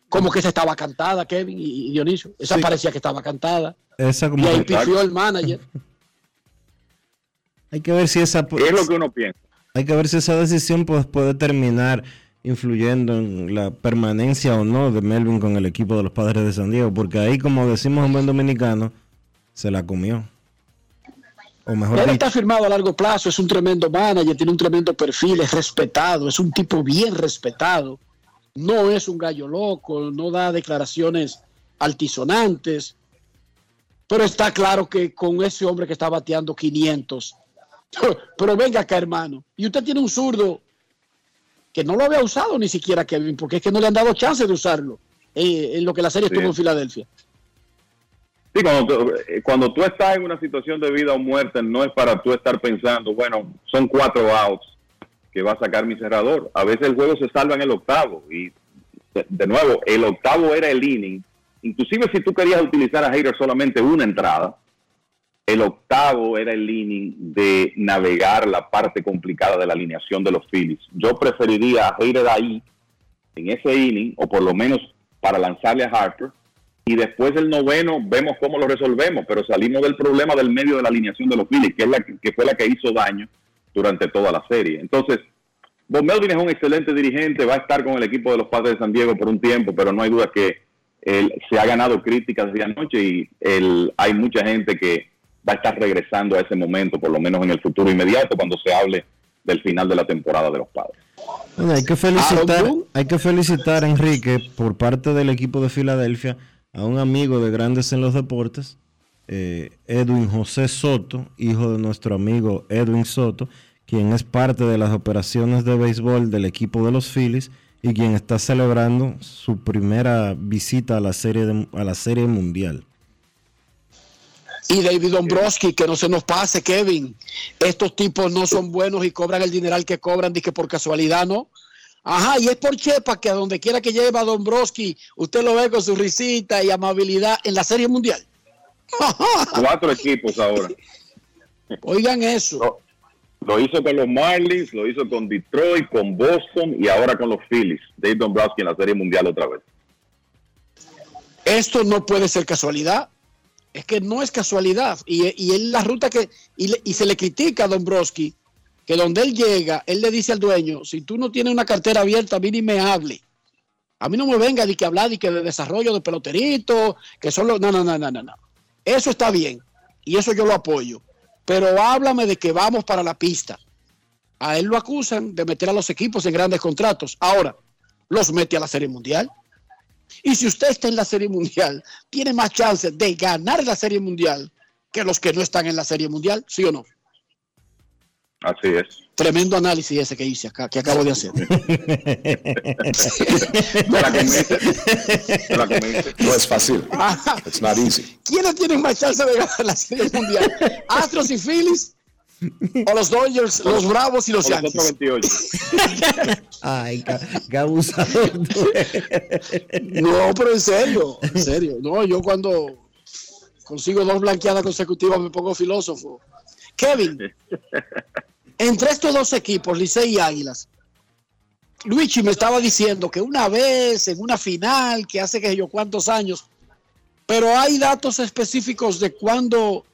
Como que se estaba cantada, Kevin y Dionisio. Esa Sí. parecía que estaba cantada. Esa como Y ahí pifió el manager. hay que ver si esa Es lo que uno piensa. hay que ver si esa decisión pues, puede terminar influyendo en la permanencia o no de Melvin con el equipo de los Padres de San Diego, porque ahí como decimos en buen dominicano, se la comió. O mejor Él dicho, está firmado a largo plazo, es un tremendo manager, tiene un tremendo perfil, es respetado, es un tipo bien respetado. No es un gallo loco, no da declaraciones altisonantes. Pero está claro que con ese hombre que está bateando 500. Pero venga acá, hermano. Y usted tiene un zurdo que no lo había usado ni siquiera Kevin, porque es que no le han dado chance de usarlo eh, en lo que la serie Sí. estuvo en Filadelfia. Sí, cuando tú, eh, cuando tú estás en una situación de vida o muerte, no es para tú estar pensando, bueno, son cuatro outs que va a sacar mi cerrador. A veces el juego se salva en el octavo. Y de, de nuevo, el octavo era el inning. Inclusive si tú querías utilizar a Hater solamente una entrada, el octavo era el inning de navegar la parte complicada de la alineación de los Phillies. Yo preferiría a Hater ahí, en ese inning, o por lo menos para lanzarle a Harper, y después del noveno vemos cómo lo resolvemos, pero salimos del problema del medio de la alineación de los Phillies, que, es la, que fue la que hizo daño durante toda la serie. Entonces, Bob Melvin es un excelente dirigente, va a estar con el equipo de los Padres de San Diego por un tiempo, pero no hay duda que él se ha ganado críticas desde anoche y él- hay mucha gente que va a estar regresando a ese momento, por lo menos en el futuro inmediato, cuando se hable del final de la temporada de los Padres. Bueno, hay que felicitar, hay que felicitar a Enrique por parte del equipo de Filadelfia a un amigo de Grandes en los Deportes, eh, Edwin José Soto, hijo de nuestro amigo Edwin Soto, quien es parte de las operaciones de béisbol del equipo de los Phillies y quien está celebrando su primera visita a la serie de- a la serie mundial. Y David Dombrowski, que no se nos pase, Kevin. Estos tipos no son buenos y cobran el dineral que cobran, que por casualidad, ¿no? Ajá, y es por Chepa que a donde quiera que lleve a Dombrowski, usted lo ve con su risita y amabilidad en la Serie Mundial. Cuatro equipos ahora. Oigan eso. Lo, lo hizo con los Marlins, lo hizo con Detroit, con Boston y ahora con los Phillies. Dave Dombrowski en la Serie Mundial otra vez. Esto no puede ser casualidad. Es que no es casualidad. Y, y él la ruta que. Y, se le critica a Dombrowski que donde él llega, él le dice al dueño: si tú no tienes una cartera abierta, a mí ni me hable. A mí no me venga de que hablar de que de desarrollo de peloterito, que. No, no, no, no, no, no. Eso está bien. Y eso yo lo apoyo. Pero háblame de que vamos para la pista. A él lo acusan de meter a los equipos en grandes contratos. Ahora, los mete a la Serie Mundial. Y si usted está en la Serie Mundial, tiene más chances de ganar la Serie Mundial que los que no están en la Serie Mundial, ¿sí o no? Así es. Tremendo análisis ese que hice acá, que acabo de hacer. No es fácil. It's not easy. ¿Quiénes tienen más chance de ganar la Serie Mundial? ¿Astros y Phillies? ¿O los Dodgers, los Bravos y los Yankees? otros 28. Ay, qué, abusador. No, pero en serio, en serio. No, yo cuando consigo dos blanqueadas consecutivas me pongo filósofo. Kevin, entre estos dos equipos, Licey y Águilas, Luigi me estaba diciendo que una vez en una final, que hace que yo cuántos años, pero hay datos específicos de cuándo,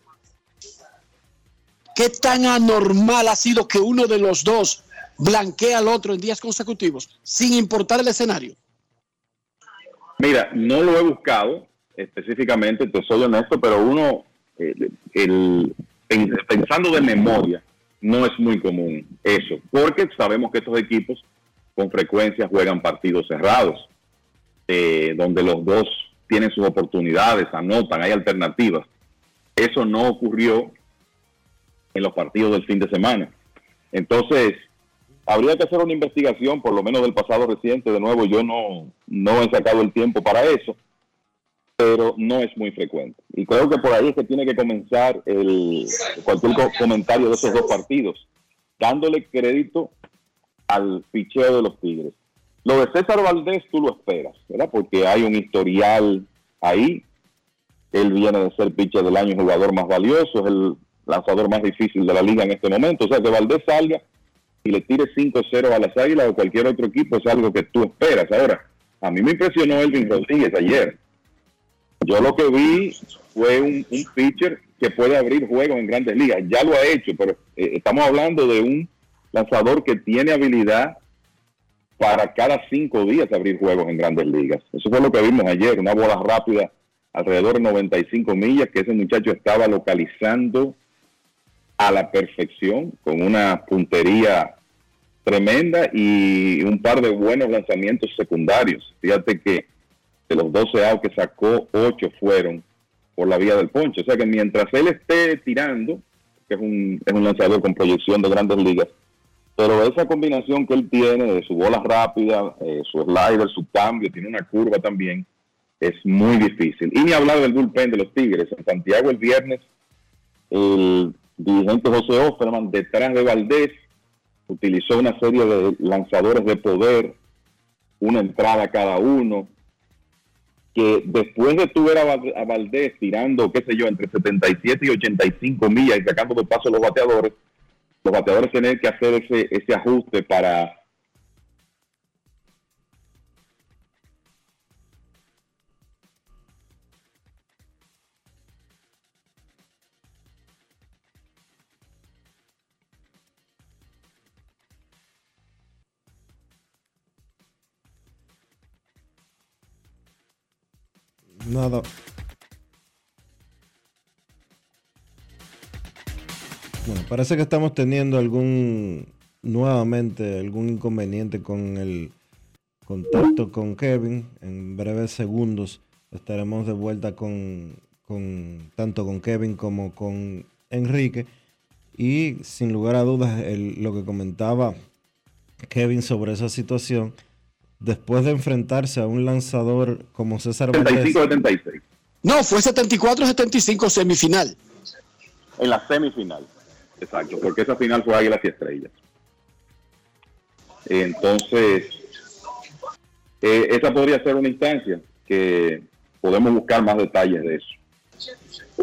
qué tan anormal ha sido que uno de los dos blanquea al otro en días consecutivos, sin importar el escenario. Mira, no lo he buscado específicamente, te soy honesto, pero uno, eh, pensando de memoria, no es muy común eso, porque sabemos que estos equipos con frecuencia juegan partidos cerrados, eh, donde los dos tienen sus oportunidades, anotan, hay alternativas. Eso no ocurrió en los partidos del fin de semana. Entonces, habría que hacer una investigación, por lo menos del pasado reciente. De nuevo, yo no, no he sacado el tiempo para eso, pero no es muy frecuente. Y creo que por ahí es que tiene que comenzar el, cualquier co- comentario de esos dos partidos, dándole crédito al picheo de los Tigres. Lo de César Valdés tú lo esperas, ¿verdad? Porque hay un historial ahí. Él viene de ser pitcher del año, jugador más valioso, es el lanzador más difícil de la liga en este momento. O sea, que Valdés salga y le tire 5-0 a las Águilas o cualquier otro equipo es algo que tú esperas. Ahora, a mí me impresionó Elvin Rodríguez ayer. Yo lo que vi fue un, un pitcher que puede abrir juegos en grandes ligas. Ya lo ha hecho, pero eh, estamos hablando de un lanzador que tiene habilidad para cada cinco días abrir juegos en grandes ligas. Eso fue lo que vimos ayer, una bola rápida alrededor de 95 millas que ese muchacho estaba localizando a la perfección con una puntería tremenda y un par de buenos lanzamientos secundarios. Fíjate que de los 12 outs que sacó, 8 fueron por la vía del ponche. O sea que mientras él esté tirando, que es un, es un lanzador con proyección de grandes ligas, Pero esa combinación que él tiene de su bola rápida, eh, su slider, su cambio, tiene una curva también, es muy difícil. Y ni hablar del bullpen de los Tigres. En Santiago el viernes, el dirigente José Offerman, detrás de Valdés, utilizó una serie de lanzadores de poder, una entrada cada uno, que después de tu ver a Val- a Valdés tirando, qué sé yo, entre 77 y 85 millas y sacando de paso los bateadores, los bateadores tienen que hacer ese, ese ajuste para Nada. Bueno, parece que estamos teniendo algún, nuevamente, algún inconveniente con el contacto con Kevin. En breves segundos estaremos de vuelta con, con tanto con Kevin como con Enrique. Y sin lugar a dudas, el- lo que comentaba Kevin sobre esa situación, después de enfrentarse a un lanzador como César Valdés, 75-76 No, fue 74-75 semifinal. en la semifinal. Exacto, porque esa final fue Águilas y Estrellas. Entonces, eh, esa podría ser una instancia que podemos buscar más detalles de eso.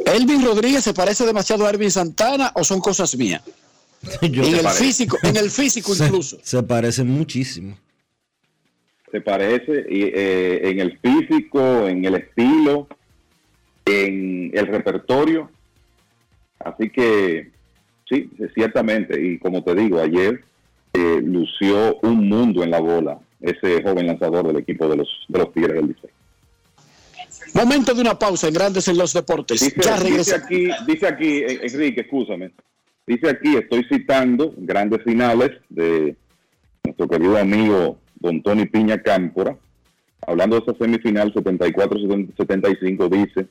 ¿Elvin Rodríguez se parece demasiado a Ervin Santana o son cosas mías? Yo- en Se el parece. físico, en el físico se- incluso. Se parecen muchísimo. Se parece y, eh, en el físico, en el estilo, en el repertorio. Así que, sí, ciertamente. Y como te digo, ayer eh, lució un mundo en la bola ese joven lanzador del equipo de los, de los Tigres del Licey. Momento de una pausa en Grandes en los Deportes. Dice, ya dice regresamos. aquí, dice aquí, eh, Enrique, escúchame. Dice aquí, estoy citando grandes finales de nuestro querido amigo Don Tony Piña Cámpora. Hablando de esa semifinal 74-75, dice,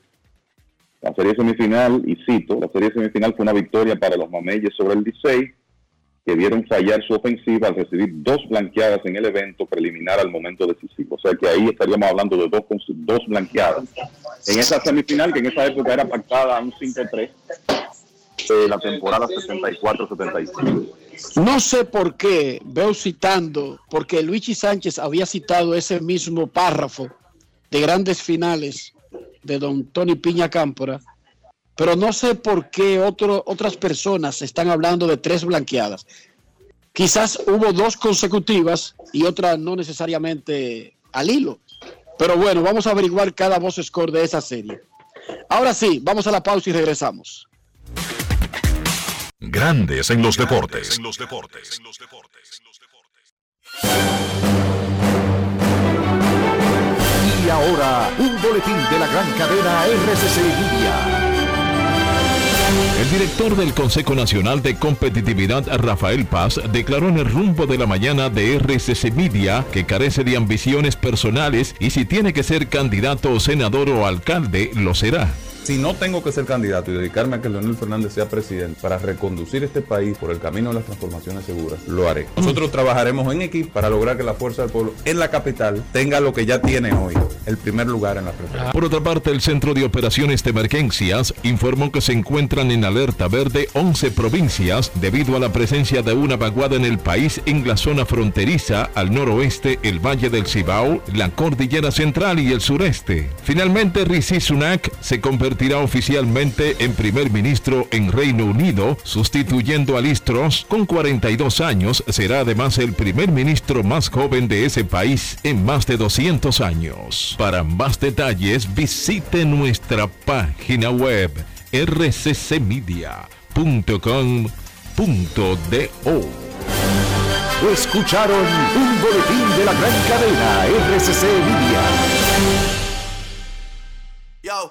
la serie semifinal, y cito, la serie semifinal fue una victoria para los Mameyes sobre el Licey, que vieron fallar su ofensiva al recibir dos blanqueadas en el evento preliminar al momento decisivo. O sea que ahí estaríamos hablando de dos, dos blanqueadas. En esa semifinal, que en esa época era pactada a un 5-3, de la temporada 74-75. No sé por qué veo citando, porque Luigi Sánchez había citado ese mismo párrafo de grandes finales de don Tony Piña Cámpora, pero no sé por qué otras personas están hablando de tres blanqueadas. Quizás hubo dos consecutivas y otra no necesariamente al hilo. Pero bueno, vamos a averiguar cada voz score de esa serie. Ahora sí, vamos a la pausa y regresamos. Grandes en los deportes. Y ahora, un boletín de la gran cadena RCC Media. El director del Consejo Nacional de Competitividad, Rafael Paz, declaró en el rumbo de la mañana de RCC Media que carece de ambiciones personales y si tiene que ser candidato o senador o alcalde, lo será. Si no tengo que ser candidato y dedicarme a que Leonel Fernández sea presidente para reconducir este país por el camino de las transformaciones seguras, lo haré. Nosotros trabajaremos en equipo para lograr que la fuerza del pueblo en la capital tenga lo que ya tiene hoy, el primer lugar en la preferencia. Por otra parte, el Centro de Operaciones de Emergencias informó que se encuentran en alerta verde 11 provincias debido a la presencia de una vaguada en el país en la zona fronteriza al noroeste, el Valle del Cibao, la Cordillera Central y el sureste. Finalmente, Rishi Sunak se convertirá oficialmente en primer ministro en Reino Unido, sustituyendo a Liz Truss con 42 años. Será además el primer ministro más joven de ese país en más de 200 años. Para más detalles, visite nuestra página web rccmedia.com.do. Escucharon un boletín de la gran cadena RCC Media. Yo,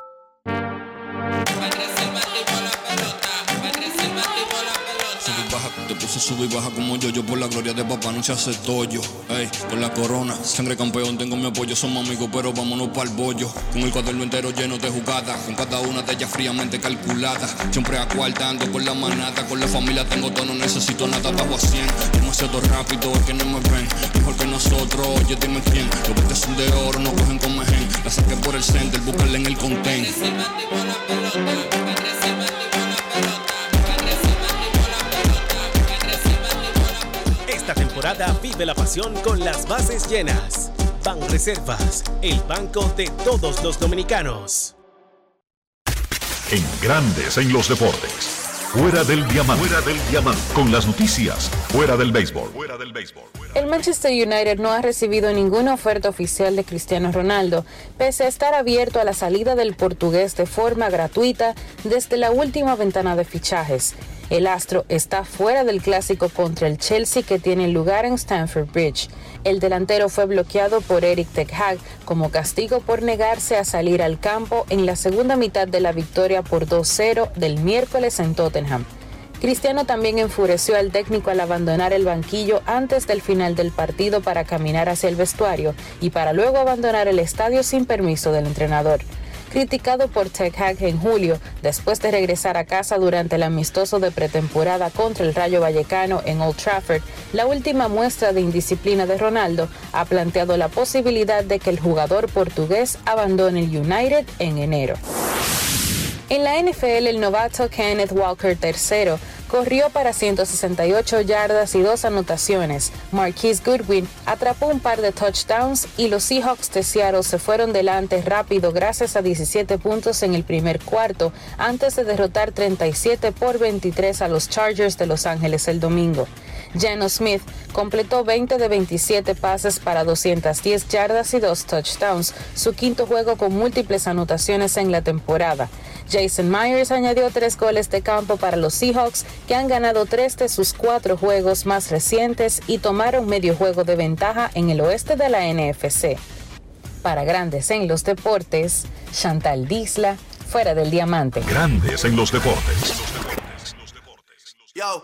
Sube y baja como yo, yo por la gloria de papá no se hace tollo. Ey, con la corona, sangre campeón, tengo mi apoyo, somos amigos, pero vámonos para el bollo. Con el cuaderno entero lleno de jugadas, con cada una de ellas fríamente calculada. Siempre acuartando con la manata, con la familia tengo todo, no necesito nada, bajo a 100. Demasiado rápido, es que no me ven, mejor que nosotros, oye, dime quién. Los botes son de oro, no cogen con mején. La saqué por el center, búscala en el content. Temporada vive la pasión con las bases llenas. Ban Reservas, el banco de todos los dominicanos. En Grandes en los Deportes. Fuera del diamante. Fuera del diamante. Con las noticias. Fuera del béisbol. Fuera del béisbol. El Manchester United no ha recibido ninguna oferta oficial de Cristiano Ronaldo, pese a estar abierto a la salida del portugués de forma gratuita desde la última ventana de fichajes. El astro está fuera del clásico contra el Chelsea que tiene lugar en Stamford Bridge. El delantero fue bloqueado por Eric Ten Hag como castigo por negarse a salir al campo en la segunda mitad de la victoria por 2-0 del miércoles en Tottenham. Cristiano también enfureció al técnico al abandonar el banquillo antes del final del partido para caminar hacia el vestuario y para luego abandonar el estadio sin permiso del entrenador criticado por Tech Hag en julio, después de regresar a casa durante el amistoso de pretemporada contra el Rayo Vallecano en Old Trafford, la última muestra de indisciplina de Ronaldo ha planteado la posibilidad de que el jugador portugués abandone el United en enero. En la NFL, el novato Kenneth Walker III corrió para 168 yardas y dos anotaciones. Marquise Goodwin atrapó un par de touchdowns y los Seahawks de Seattle se fueron delante rápido gracias a 17 puntos en el primer cuarto antes de derrotar 37 por 23 a los Chargers de Los Ángeles el domingo. Jano Smith completó 20 de 27 pases para 210 yardas y dos touchdowns, su quinto juego con múltiples anotaciones en la temporada. Jason Myers añadió tres goles de campo para los Seahawks, que han ganado tres de sus cuatro juegos más recientes y tomaron medio juego de ventaja en el oeste de la NFC. Para Grandes en los Deportes, Chantal Disla, fuera del diamante. Grandes en los Deportes. Yo,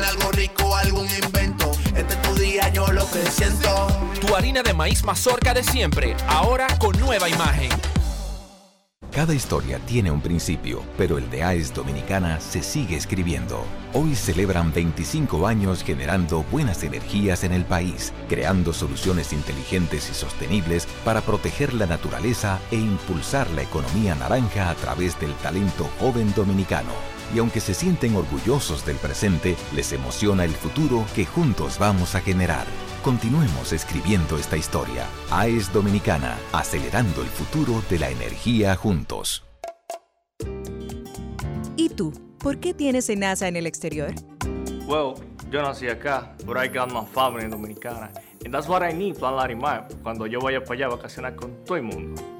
Cocina algo rico, algún invento. Este es tu día, yo lo que siento. Tu harina de maíz mazorca de siempre, ahora con nueva imagen. Cada historia tiene un principio, pero el de AES Dominicana se sigue escribiendo. Hoy celebran 25 años generando buenas energías en el país, creando soluciones inteligentes y sostenibles para proteger la naturaleza e impulsar la economía naranja a través del talento joven dominicano. Y aunque se sienten orgullosos del presente, les emociona el futuro que juntos vamos a generar. Continuemos escribiendo esta historia. AES Dominicana, acelerando el futuro de la energía juntos. ¿Y tú? ¿Por qué tienes NASA en el exterior? Well, yo nací acá, but I got my family en Dominicana. And that's what I need, Plan Larimar, cuando yo vaya para allá a vacacionar con todo el mundo.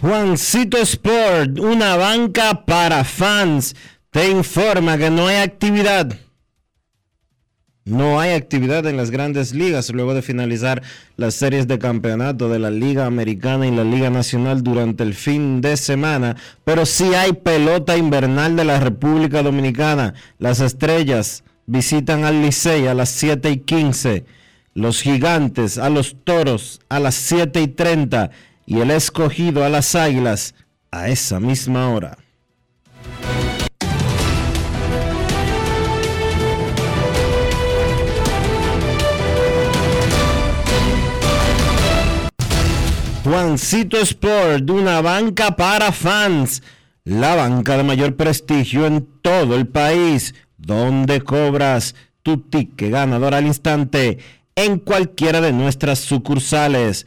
Juancito Sport, una banca para fans, te informa que no hay actividad. No hay actividad en las grandes ligas luego de finalizar las series de campeonato de la Liga Americana y la Liga Nacional durante el fin de semana, pero sí hay pelota invernal de la República Dominicana. Las estrellas visitan al Licey a las 7 y 15, los gigantes a los toros a las 7 y 30 y el escogido a las águilas a esa misma hora. Juancito Sport, una banca para fans, la banca de mayor prestigio en todo el país, donde cobras tu ticket ganador al instante en cualquiera de nuestras sucursales.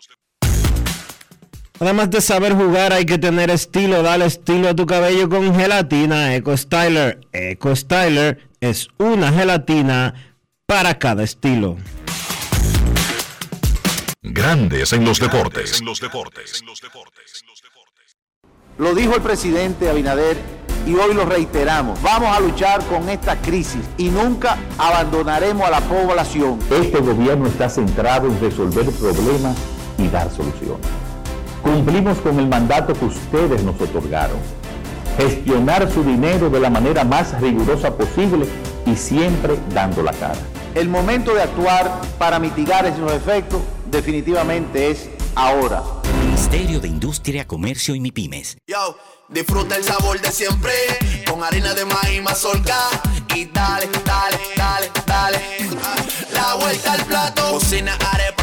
Además de saber jugar, hay que tener estilo. Dale estilo a tu cabello con gelatina Eco Styler. Eco Styler es una gelatina para cada estilo. Grandes en los deportes. Lo dijo el presidente Abinader y hoy lo reiteramos. Vamos a luchar con esta crisis y nunca abandonaremos a la población. Este gobierno está centrado en resolver problemas y dar soluciones. Cumplimos con el mandato que ustedes nos otorgaron. Gestionar su dinero de la manera más rigurosa posible y siempre dando la cara. El momento de actuar para mitigar esos efectos definitivamente es ahora. Ministerio de Industria, Comercio y MIPIMES. Yo, disfruta el sabor de siempre con harina de maíz mazorca y dale, dale, dale, dale. La vuelta al plato, cocina arepa,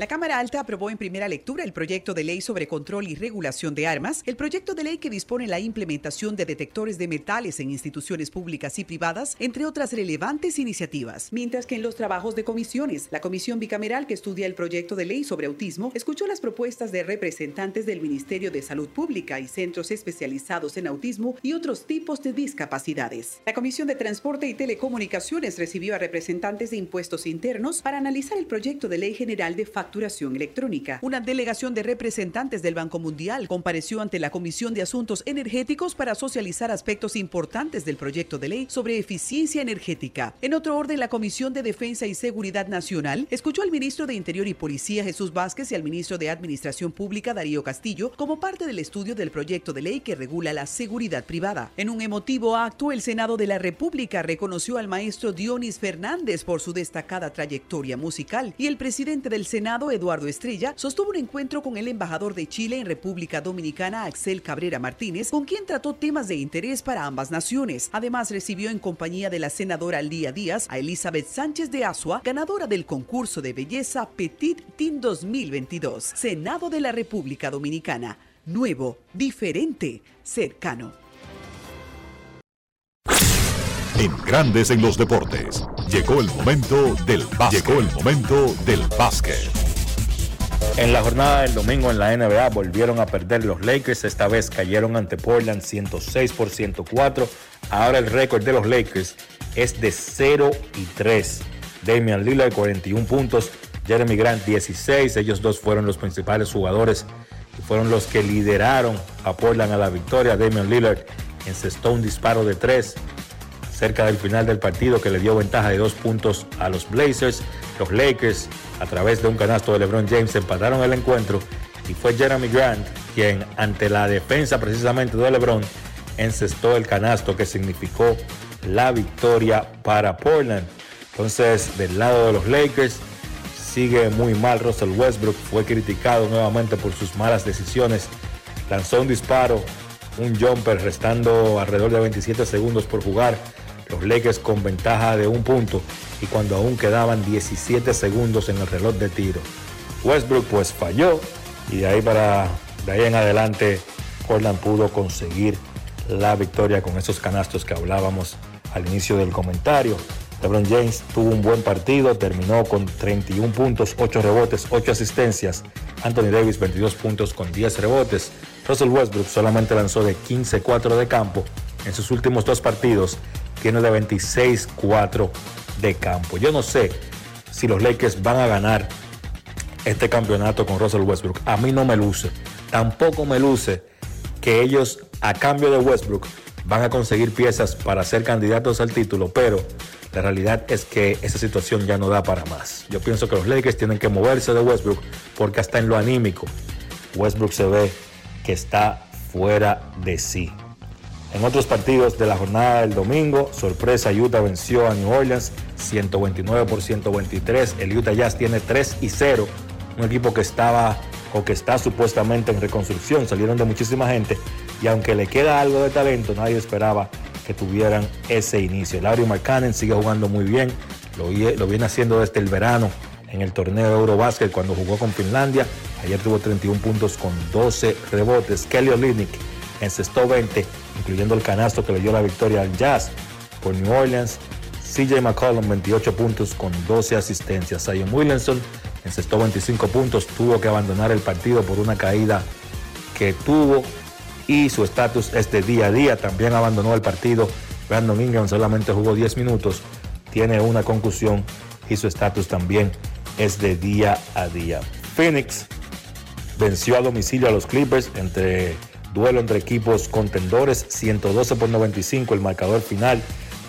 La Cámara Alta aprobó en primera lectura el proyecto de ley sobre control y regulación de armas, el proyecto de ley que dispone la implementación de detectores de metales en instituciones públicas y privadas, entre otras relevantes iniciativas. Mientras que en los trabajos de comisiones, la comisión bicameral que estudia el proyecto de ley sobre autismo escuchó las propuestas de representantes del Ministerio de Salud Pública y centros especializados en autismo y otros tipos de discapacidades. La Comisión de Transporte y Telecomunicaciones recibió a representantes de impuestos internos para analizar el proyecto de ley general de facturación electrónica. Una delegación de representantes del Banco Mundial compareció ante la Comisión de Asuntos Energéticos para socializar aspectos importantes del proyecto de ley sobre eficiencia energética. En otro orden, la Comisión de Defensa y Seguridad Nacional escuchó al ministro de Interior y Policía Jesús Vázquez y al ministro de Administración Pública Darío Castillo como parte del estudio del proyecto de ley que regula la seguridad privada. En un emotivo acto, el Senado de la República reconoció al maestro Dionis Fernández por su destacada trayectoria musical y el presidente del Senado, Eduardo Estrella, sostuvo un encuentro con el embajador de Chile en República Dominicana, Axel Cabrera Martínez, con quien trató temas de interés para ambas naciones. Además, recibió en compañía de la senadora Lía Díaz a Elizabeth Sánchez de Asua, ganadora del concurso de belleza Petit Team 2022. Senado de la República Dominicana. Nuevo, diferente, cercano. En Grandes en los Deportes, llegó el momento del básquet. Llegó el momento del básquet. En la jornada del domingo en la NBA volvieron a perder los Lakers, esta vez cayeron ante Portland 106 por 104. Ahora el récord de los Lakers es de 0 y 3. Damian Lillard 41 puntos, Jeremy Grant 16, ellos dos fueron los principales jugadores y fueron los que lideraron a Portland a la victoria. Damian Lillard encestó un disparo de 3 cerca del final del partido que le dio ventaja de dos puntos a los Blazers. Los Lakers, a través de un canasto de LeBron James, empataron el encuentro y fue Jeremy Grant quien, ante la defensa precisamente de LeBron, encestó el canasto que significó la victoria para Portland. Entonces, del lado de los Lakers, sigue muy mal Russell Westbrook, fue criticado nuevamente por sus malas decisiones. Lanzó un disparo, un jumper, restando alrededor de 27 segundos por jugar los Lakers con ventaja de un punto y cuando aún quedaban 17 segundos en el reloj de tiro. Westbrook pues falló y de ahí para de ahí en adelante Portland pudo conseguir la victoria con esos canastos que hablábamos al inicio del comentario. LeBron James tuvo un buen partido, terminó con 31 puntos, 8 rebotes, 8 asistencias. Anthony Davis 22 puntos con 10 rebotes. Russell Westbrook solamente lanzó de 15-4 de campo en sus últimos dos partidos tiene de 26-4 de campo. Yo no sé si los Lakers van a ganar este campeonato con Russell Westbrook. A mí no me luce. Tampoco me luce que ellos, a cambio de Westbrook, van a conseguir piezas para ser candidatos al título, pero la realidad es que esa situación ya no da para más. Yo pienso que los Lakers tienen que moverse de Westbrook porque hasta en lo anímico, Westbrook se ve que está fuera de sí. En otros partidos de la jornada del domingo, sorpresa, Utah venció a New Orleans 129 por 123. El Utah Jazz tiene 3 y 0, un equipo que estaba o que está supuestamente en reconstrucción. Salieron de muchísima gente y aunque le queda algo de talento, nadie esperaba que tuvieran ese inicio. Larry Markkanen sigue jugando muy bien, lo, viene haciendo desde el verano en el torneo de Eurobasket cuando jugó con Finlandia. Ayer tuvo 31 puntos con 12 rebotes. Kelly Olynyk encestó 20 incluyendo el canasto que le dio la victoria al Jazz por New Orleans. CJ McCollum 28 puntos con 12 asistencias. Zion Williamson encestó 25 puntos, tuvo que abandonar el partido por una caída que tuvo y su estatus es de día a día. También abandonó el partido. Brandon Ingram solamente jugó 10 minutos, tiene una conclusión y su estatus también es de día a día. Phoenix venció a domicilio a los Clippers entre Duelo entre equipos contendores, 112 por 95 el marcador final.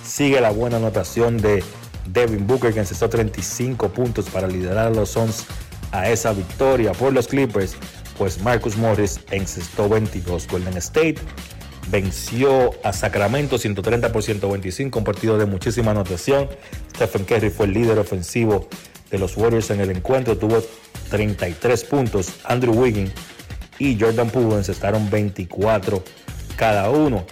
Sigue la buena anotación de Devin Booker que encestó 35 puntos para liderar a los Suns a esa victoria por los Clippers. Pues Marcus Morris encestó 22. Golden State venció a Sacramento 130 por 125, un partido de muchísima anotación. Stephen Curry fue el líder ofensivo de los Warriors en el encuentro, tuvo 33 puntos. Andrew Wiggins y Jordan Poole encestaron 24 cada uno.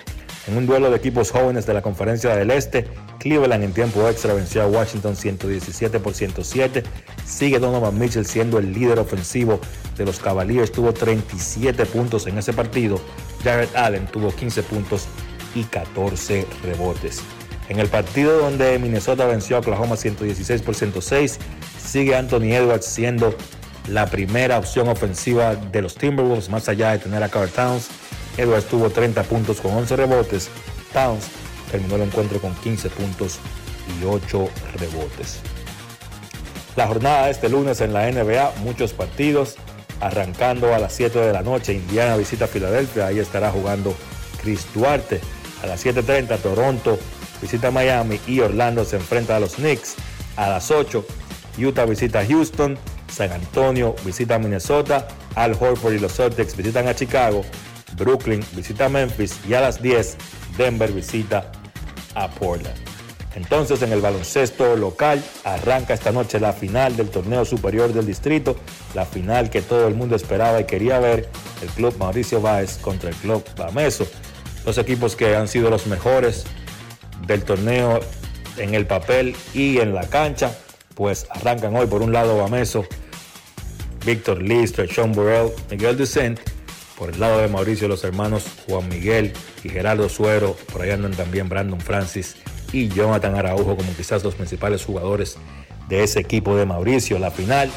En un duelo de equipos jóvenes de la Conferencia del Este, Cleveland en tiempo extra venció a Washington 117 por 107. Sigue Donovan Mitchell siendo el líder ofensivo de los Cavaliers, tuvo 37 puntos en ese partido. Jared Allen tuvo 15 puntos y 14 rebotes. En el partido donde Minnesota venció a Oklahoma 116 por 106, sigue Anthony Edwards siendo la primera opción ofensiva de los Timberwolves, más allá de tener a Carl Towns. Edwards tuvo 30 puntos con 11 rebotes. Towns terminó el encuentro con 15 puntos y 8 rebotes. La jornada de este lunes en la NBA, muchos partidos, arrancando a las 7 de la noche. Indiana visita Filadelfia, ahí estará jugando Chris Duarte. A las 7.30 Toronto visita Miami y Orlando se enfrenta a los Knicks. A las 8 Utah visita Houston, San Antonio visita Minnesota, Al Horford y los Celtics visitan a Chicago, Brooklyn visita Memphis y a las 10 Denver visita a Portland. Entonces en el baloncesto local arranca esta noche la final del torneo superior del distrito, la final que todo el mundo esperaba y quería ver, el club Mauricio Báez contra el club Bameso, dos equipos que han sido los mejores del torneo en el papel y en la cancha, pues arrancan hoy por un lado Bameso, Víctor Lister, Sean Burrell, Miguel Ducent, por el lado de Mauricio los hermanos Juan Miguel y Gerardo Suero, por ahí andan también Brandon Francis y Jonathan Araujo como quizás los principales jugadores de ese equipo de Mauricio. La final,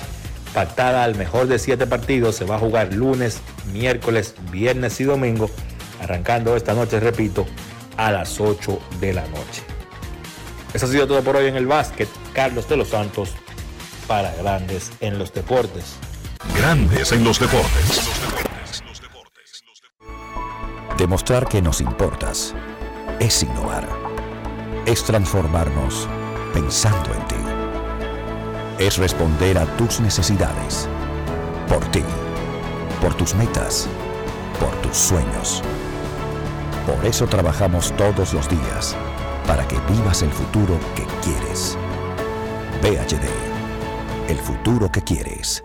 pactada al mejor de siete partidos, se va a jugar lunes, miércoles, viernes y domingo, arrancando esta noche, repito, a las 8 de la noche. Eso ha sido todo por hoy en el básquet. Carlos de los Santos para Grandes en los Deportes. Grandes en los Deportes. Demostrar que nos importas es innovar. Es transformarnos pensando en ti. Es responder a tus necesidades. Por ti. Por tus metas. Por tus sueños. Por eso trabajamos todos los días. Para que vivas el futuro que quieres. PHD. El futuro que quieres.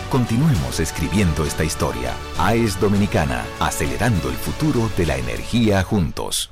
Continuemos escribiendo esta historia. AES Dominicana, acelerando el futuro de la energía juntos.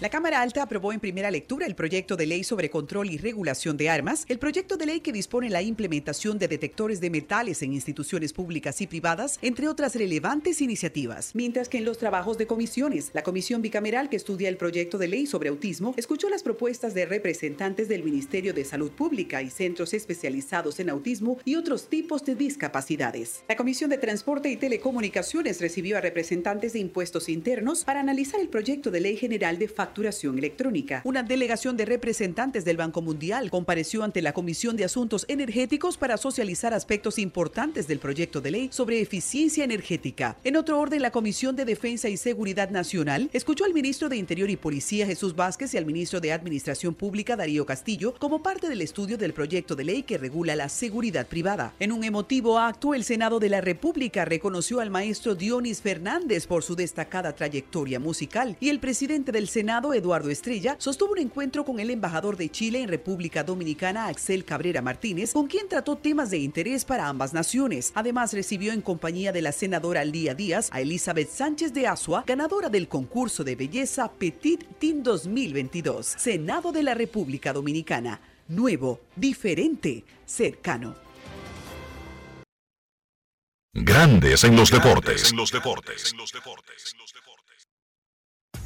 La Cámara Alta aprobó en primera lectura el proyecto de ley sobre control y regulación de armas, el proyecto de ley que dispone la implementación de detectores de metales en instituciones públicas y privadas, entre otras relevantes iniciativas. Mientras que en los trabajos de comisiones, la comisión bicameral que estudia el proyecto de ley sobre autismo escuchó las propuestas de representantes del Ministerio de Salud Pública y centros especializados en autismo y otros tipos de discapacidades. La Comisión de Transporte y Telecomunicaciones recibió a representantes de impuestos internos para analizar el proyecto de ley general de facturación electrónica. Una delegación de representantes del Banco Mundial compareció ante la Comisión de Asuntos Energéticos para socializar aspectos importantes del proyecto de ley sobre eficiencia energética. En otro orden, la Comisión de Defensa y Seguridad Nacional escuchó al ministro de Interior y Policía Jesús Vázquez y al ministro de Administración Pública Darío Castillo como parte del estudio del proyecto de ley que regula la seguridad privada. En un emotivo acto, el Senado de la República reconoció al maestro Dionis Fernández por su destacada trayectoria musical y el presidente del Senado Eduardo Estrella, sostuvo un encuentro con el embajador de Chile en República Dominicana, Axel Cabrera Martínez, con quien trató temas de interés para ambas naciones. Además, recibió en compañía de la senadora Lía Díaz a Elizabeth Sánchez de Asua, ganadora del concurso de belleza Petit Team 2022. Senado de la República Dominicana. Nuevo, diferente, cercano. Grandes en los deportes. En los deportes.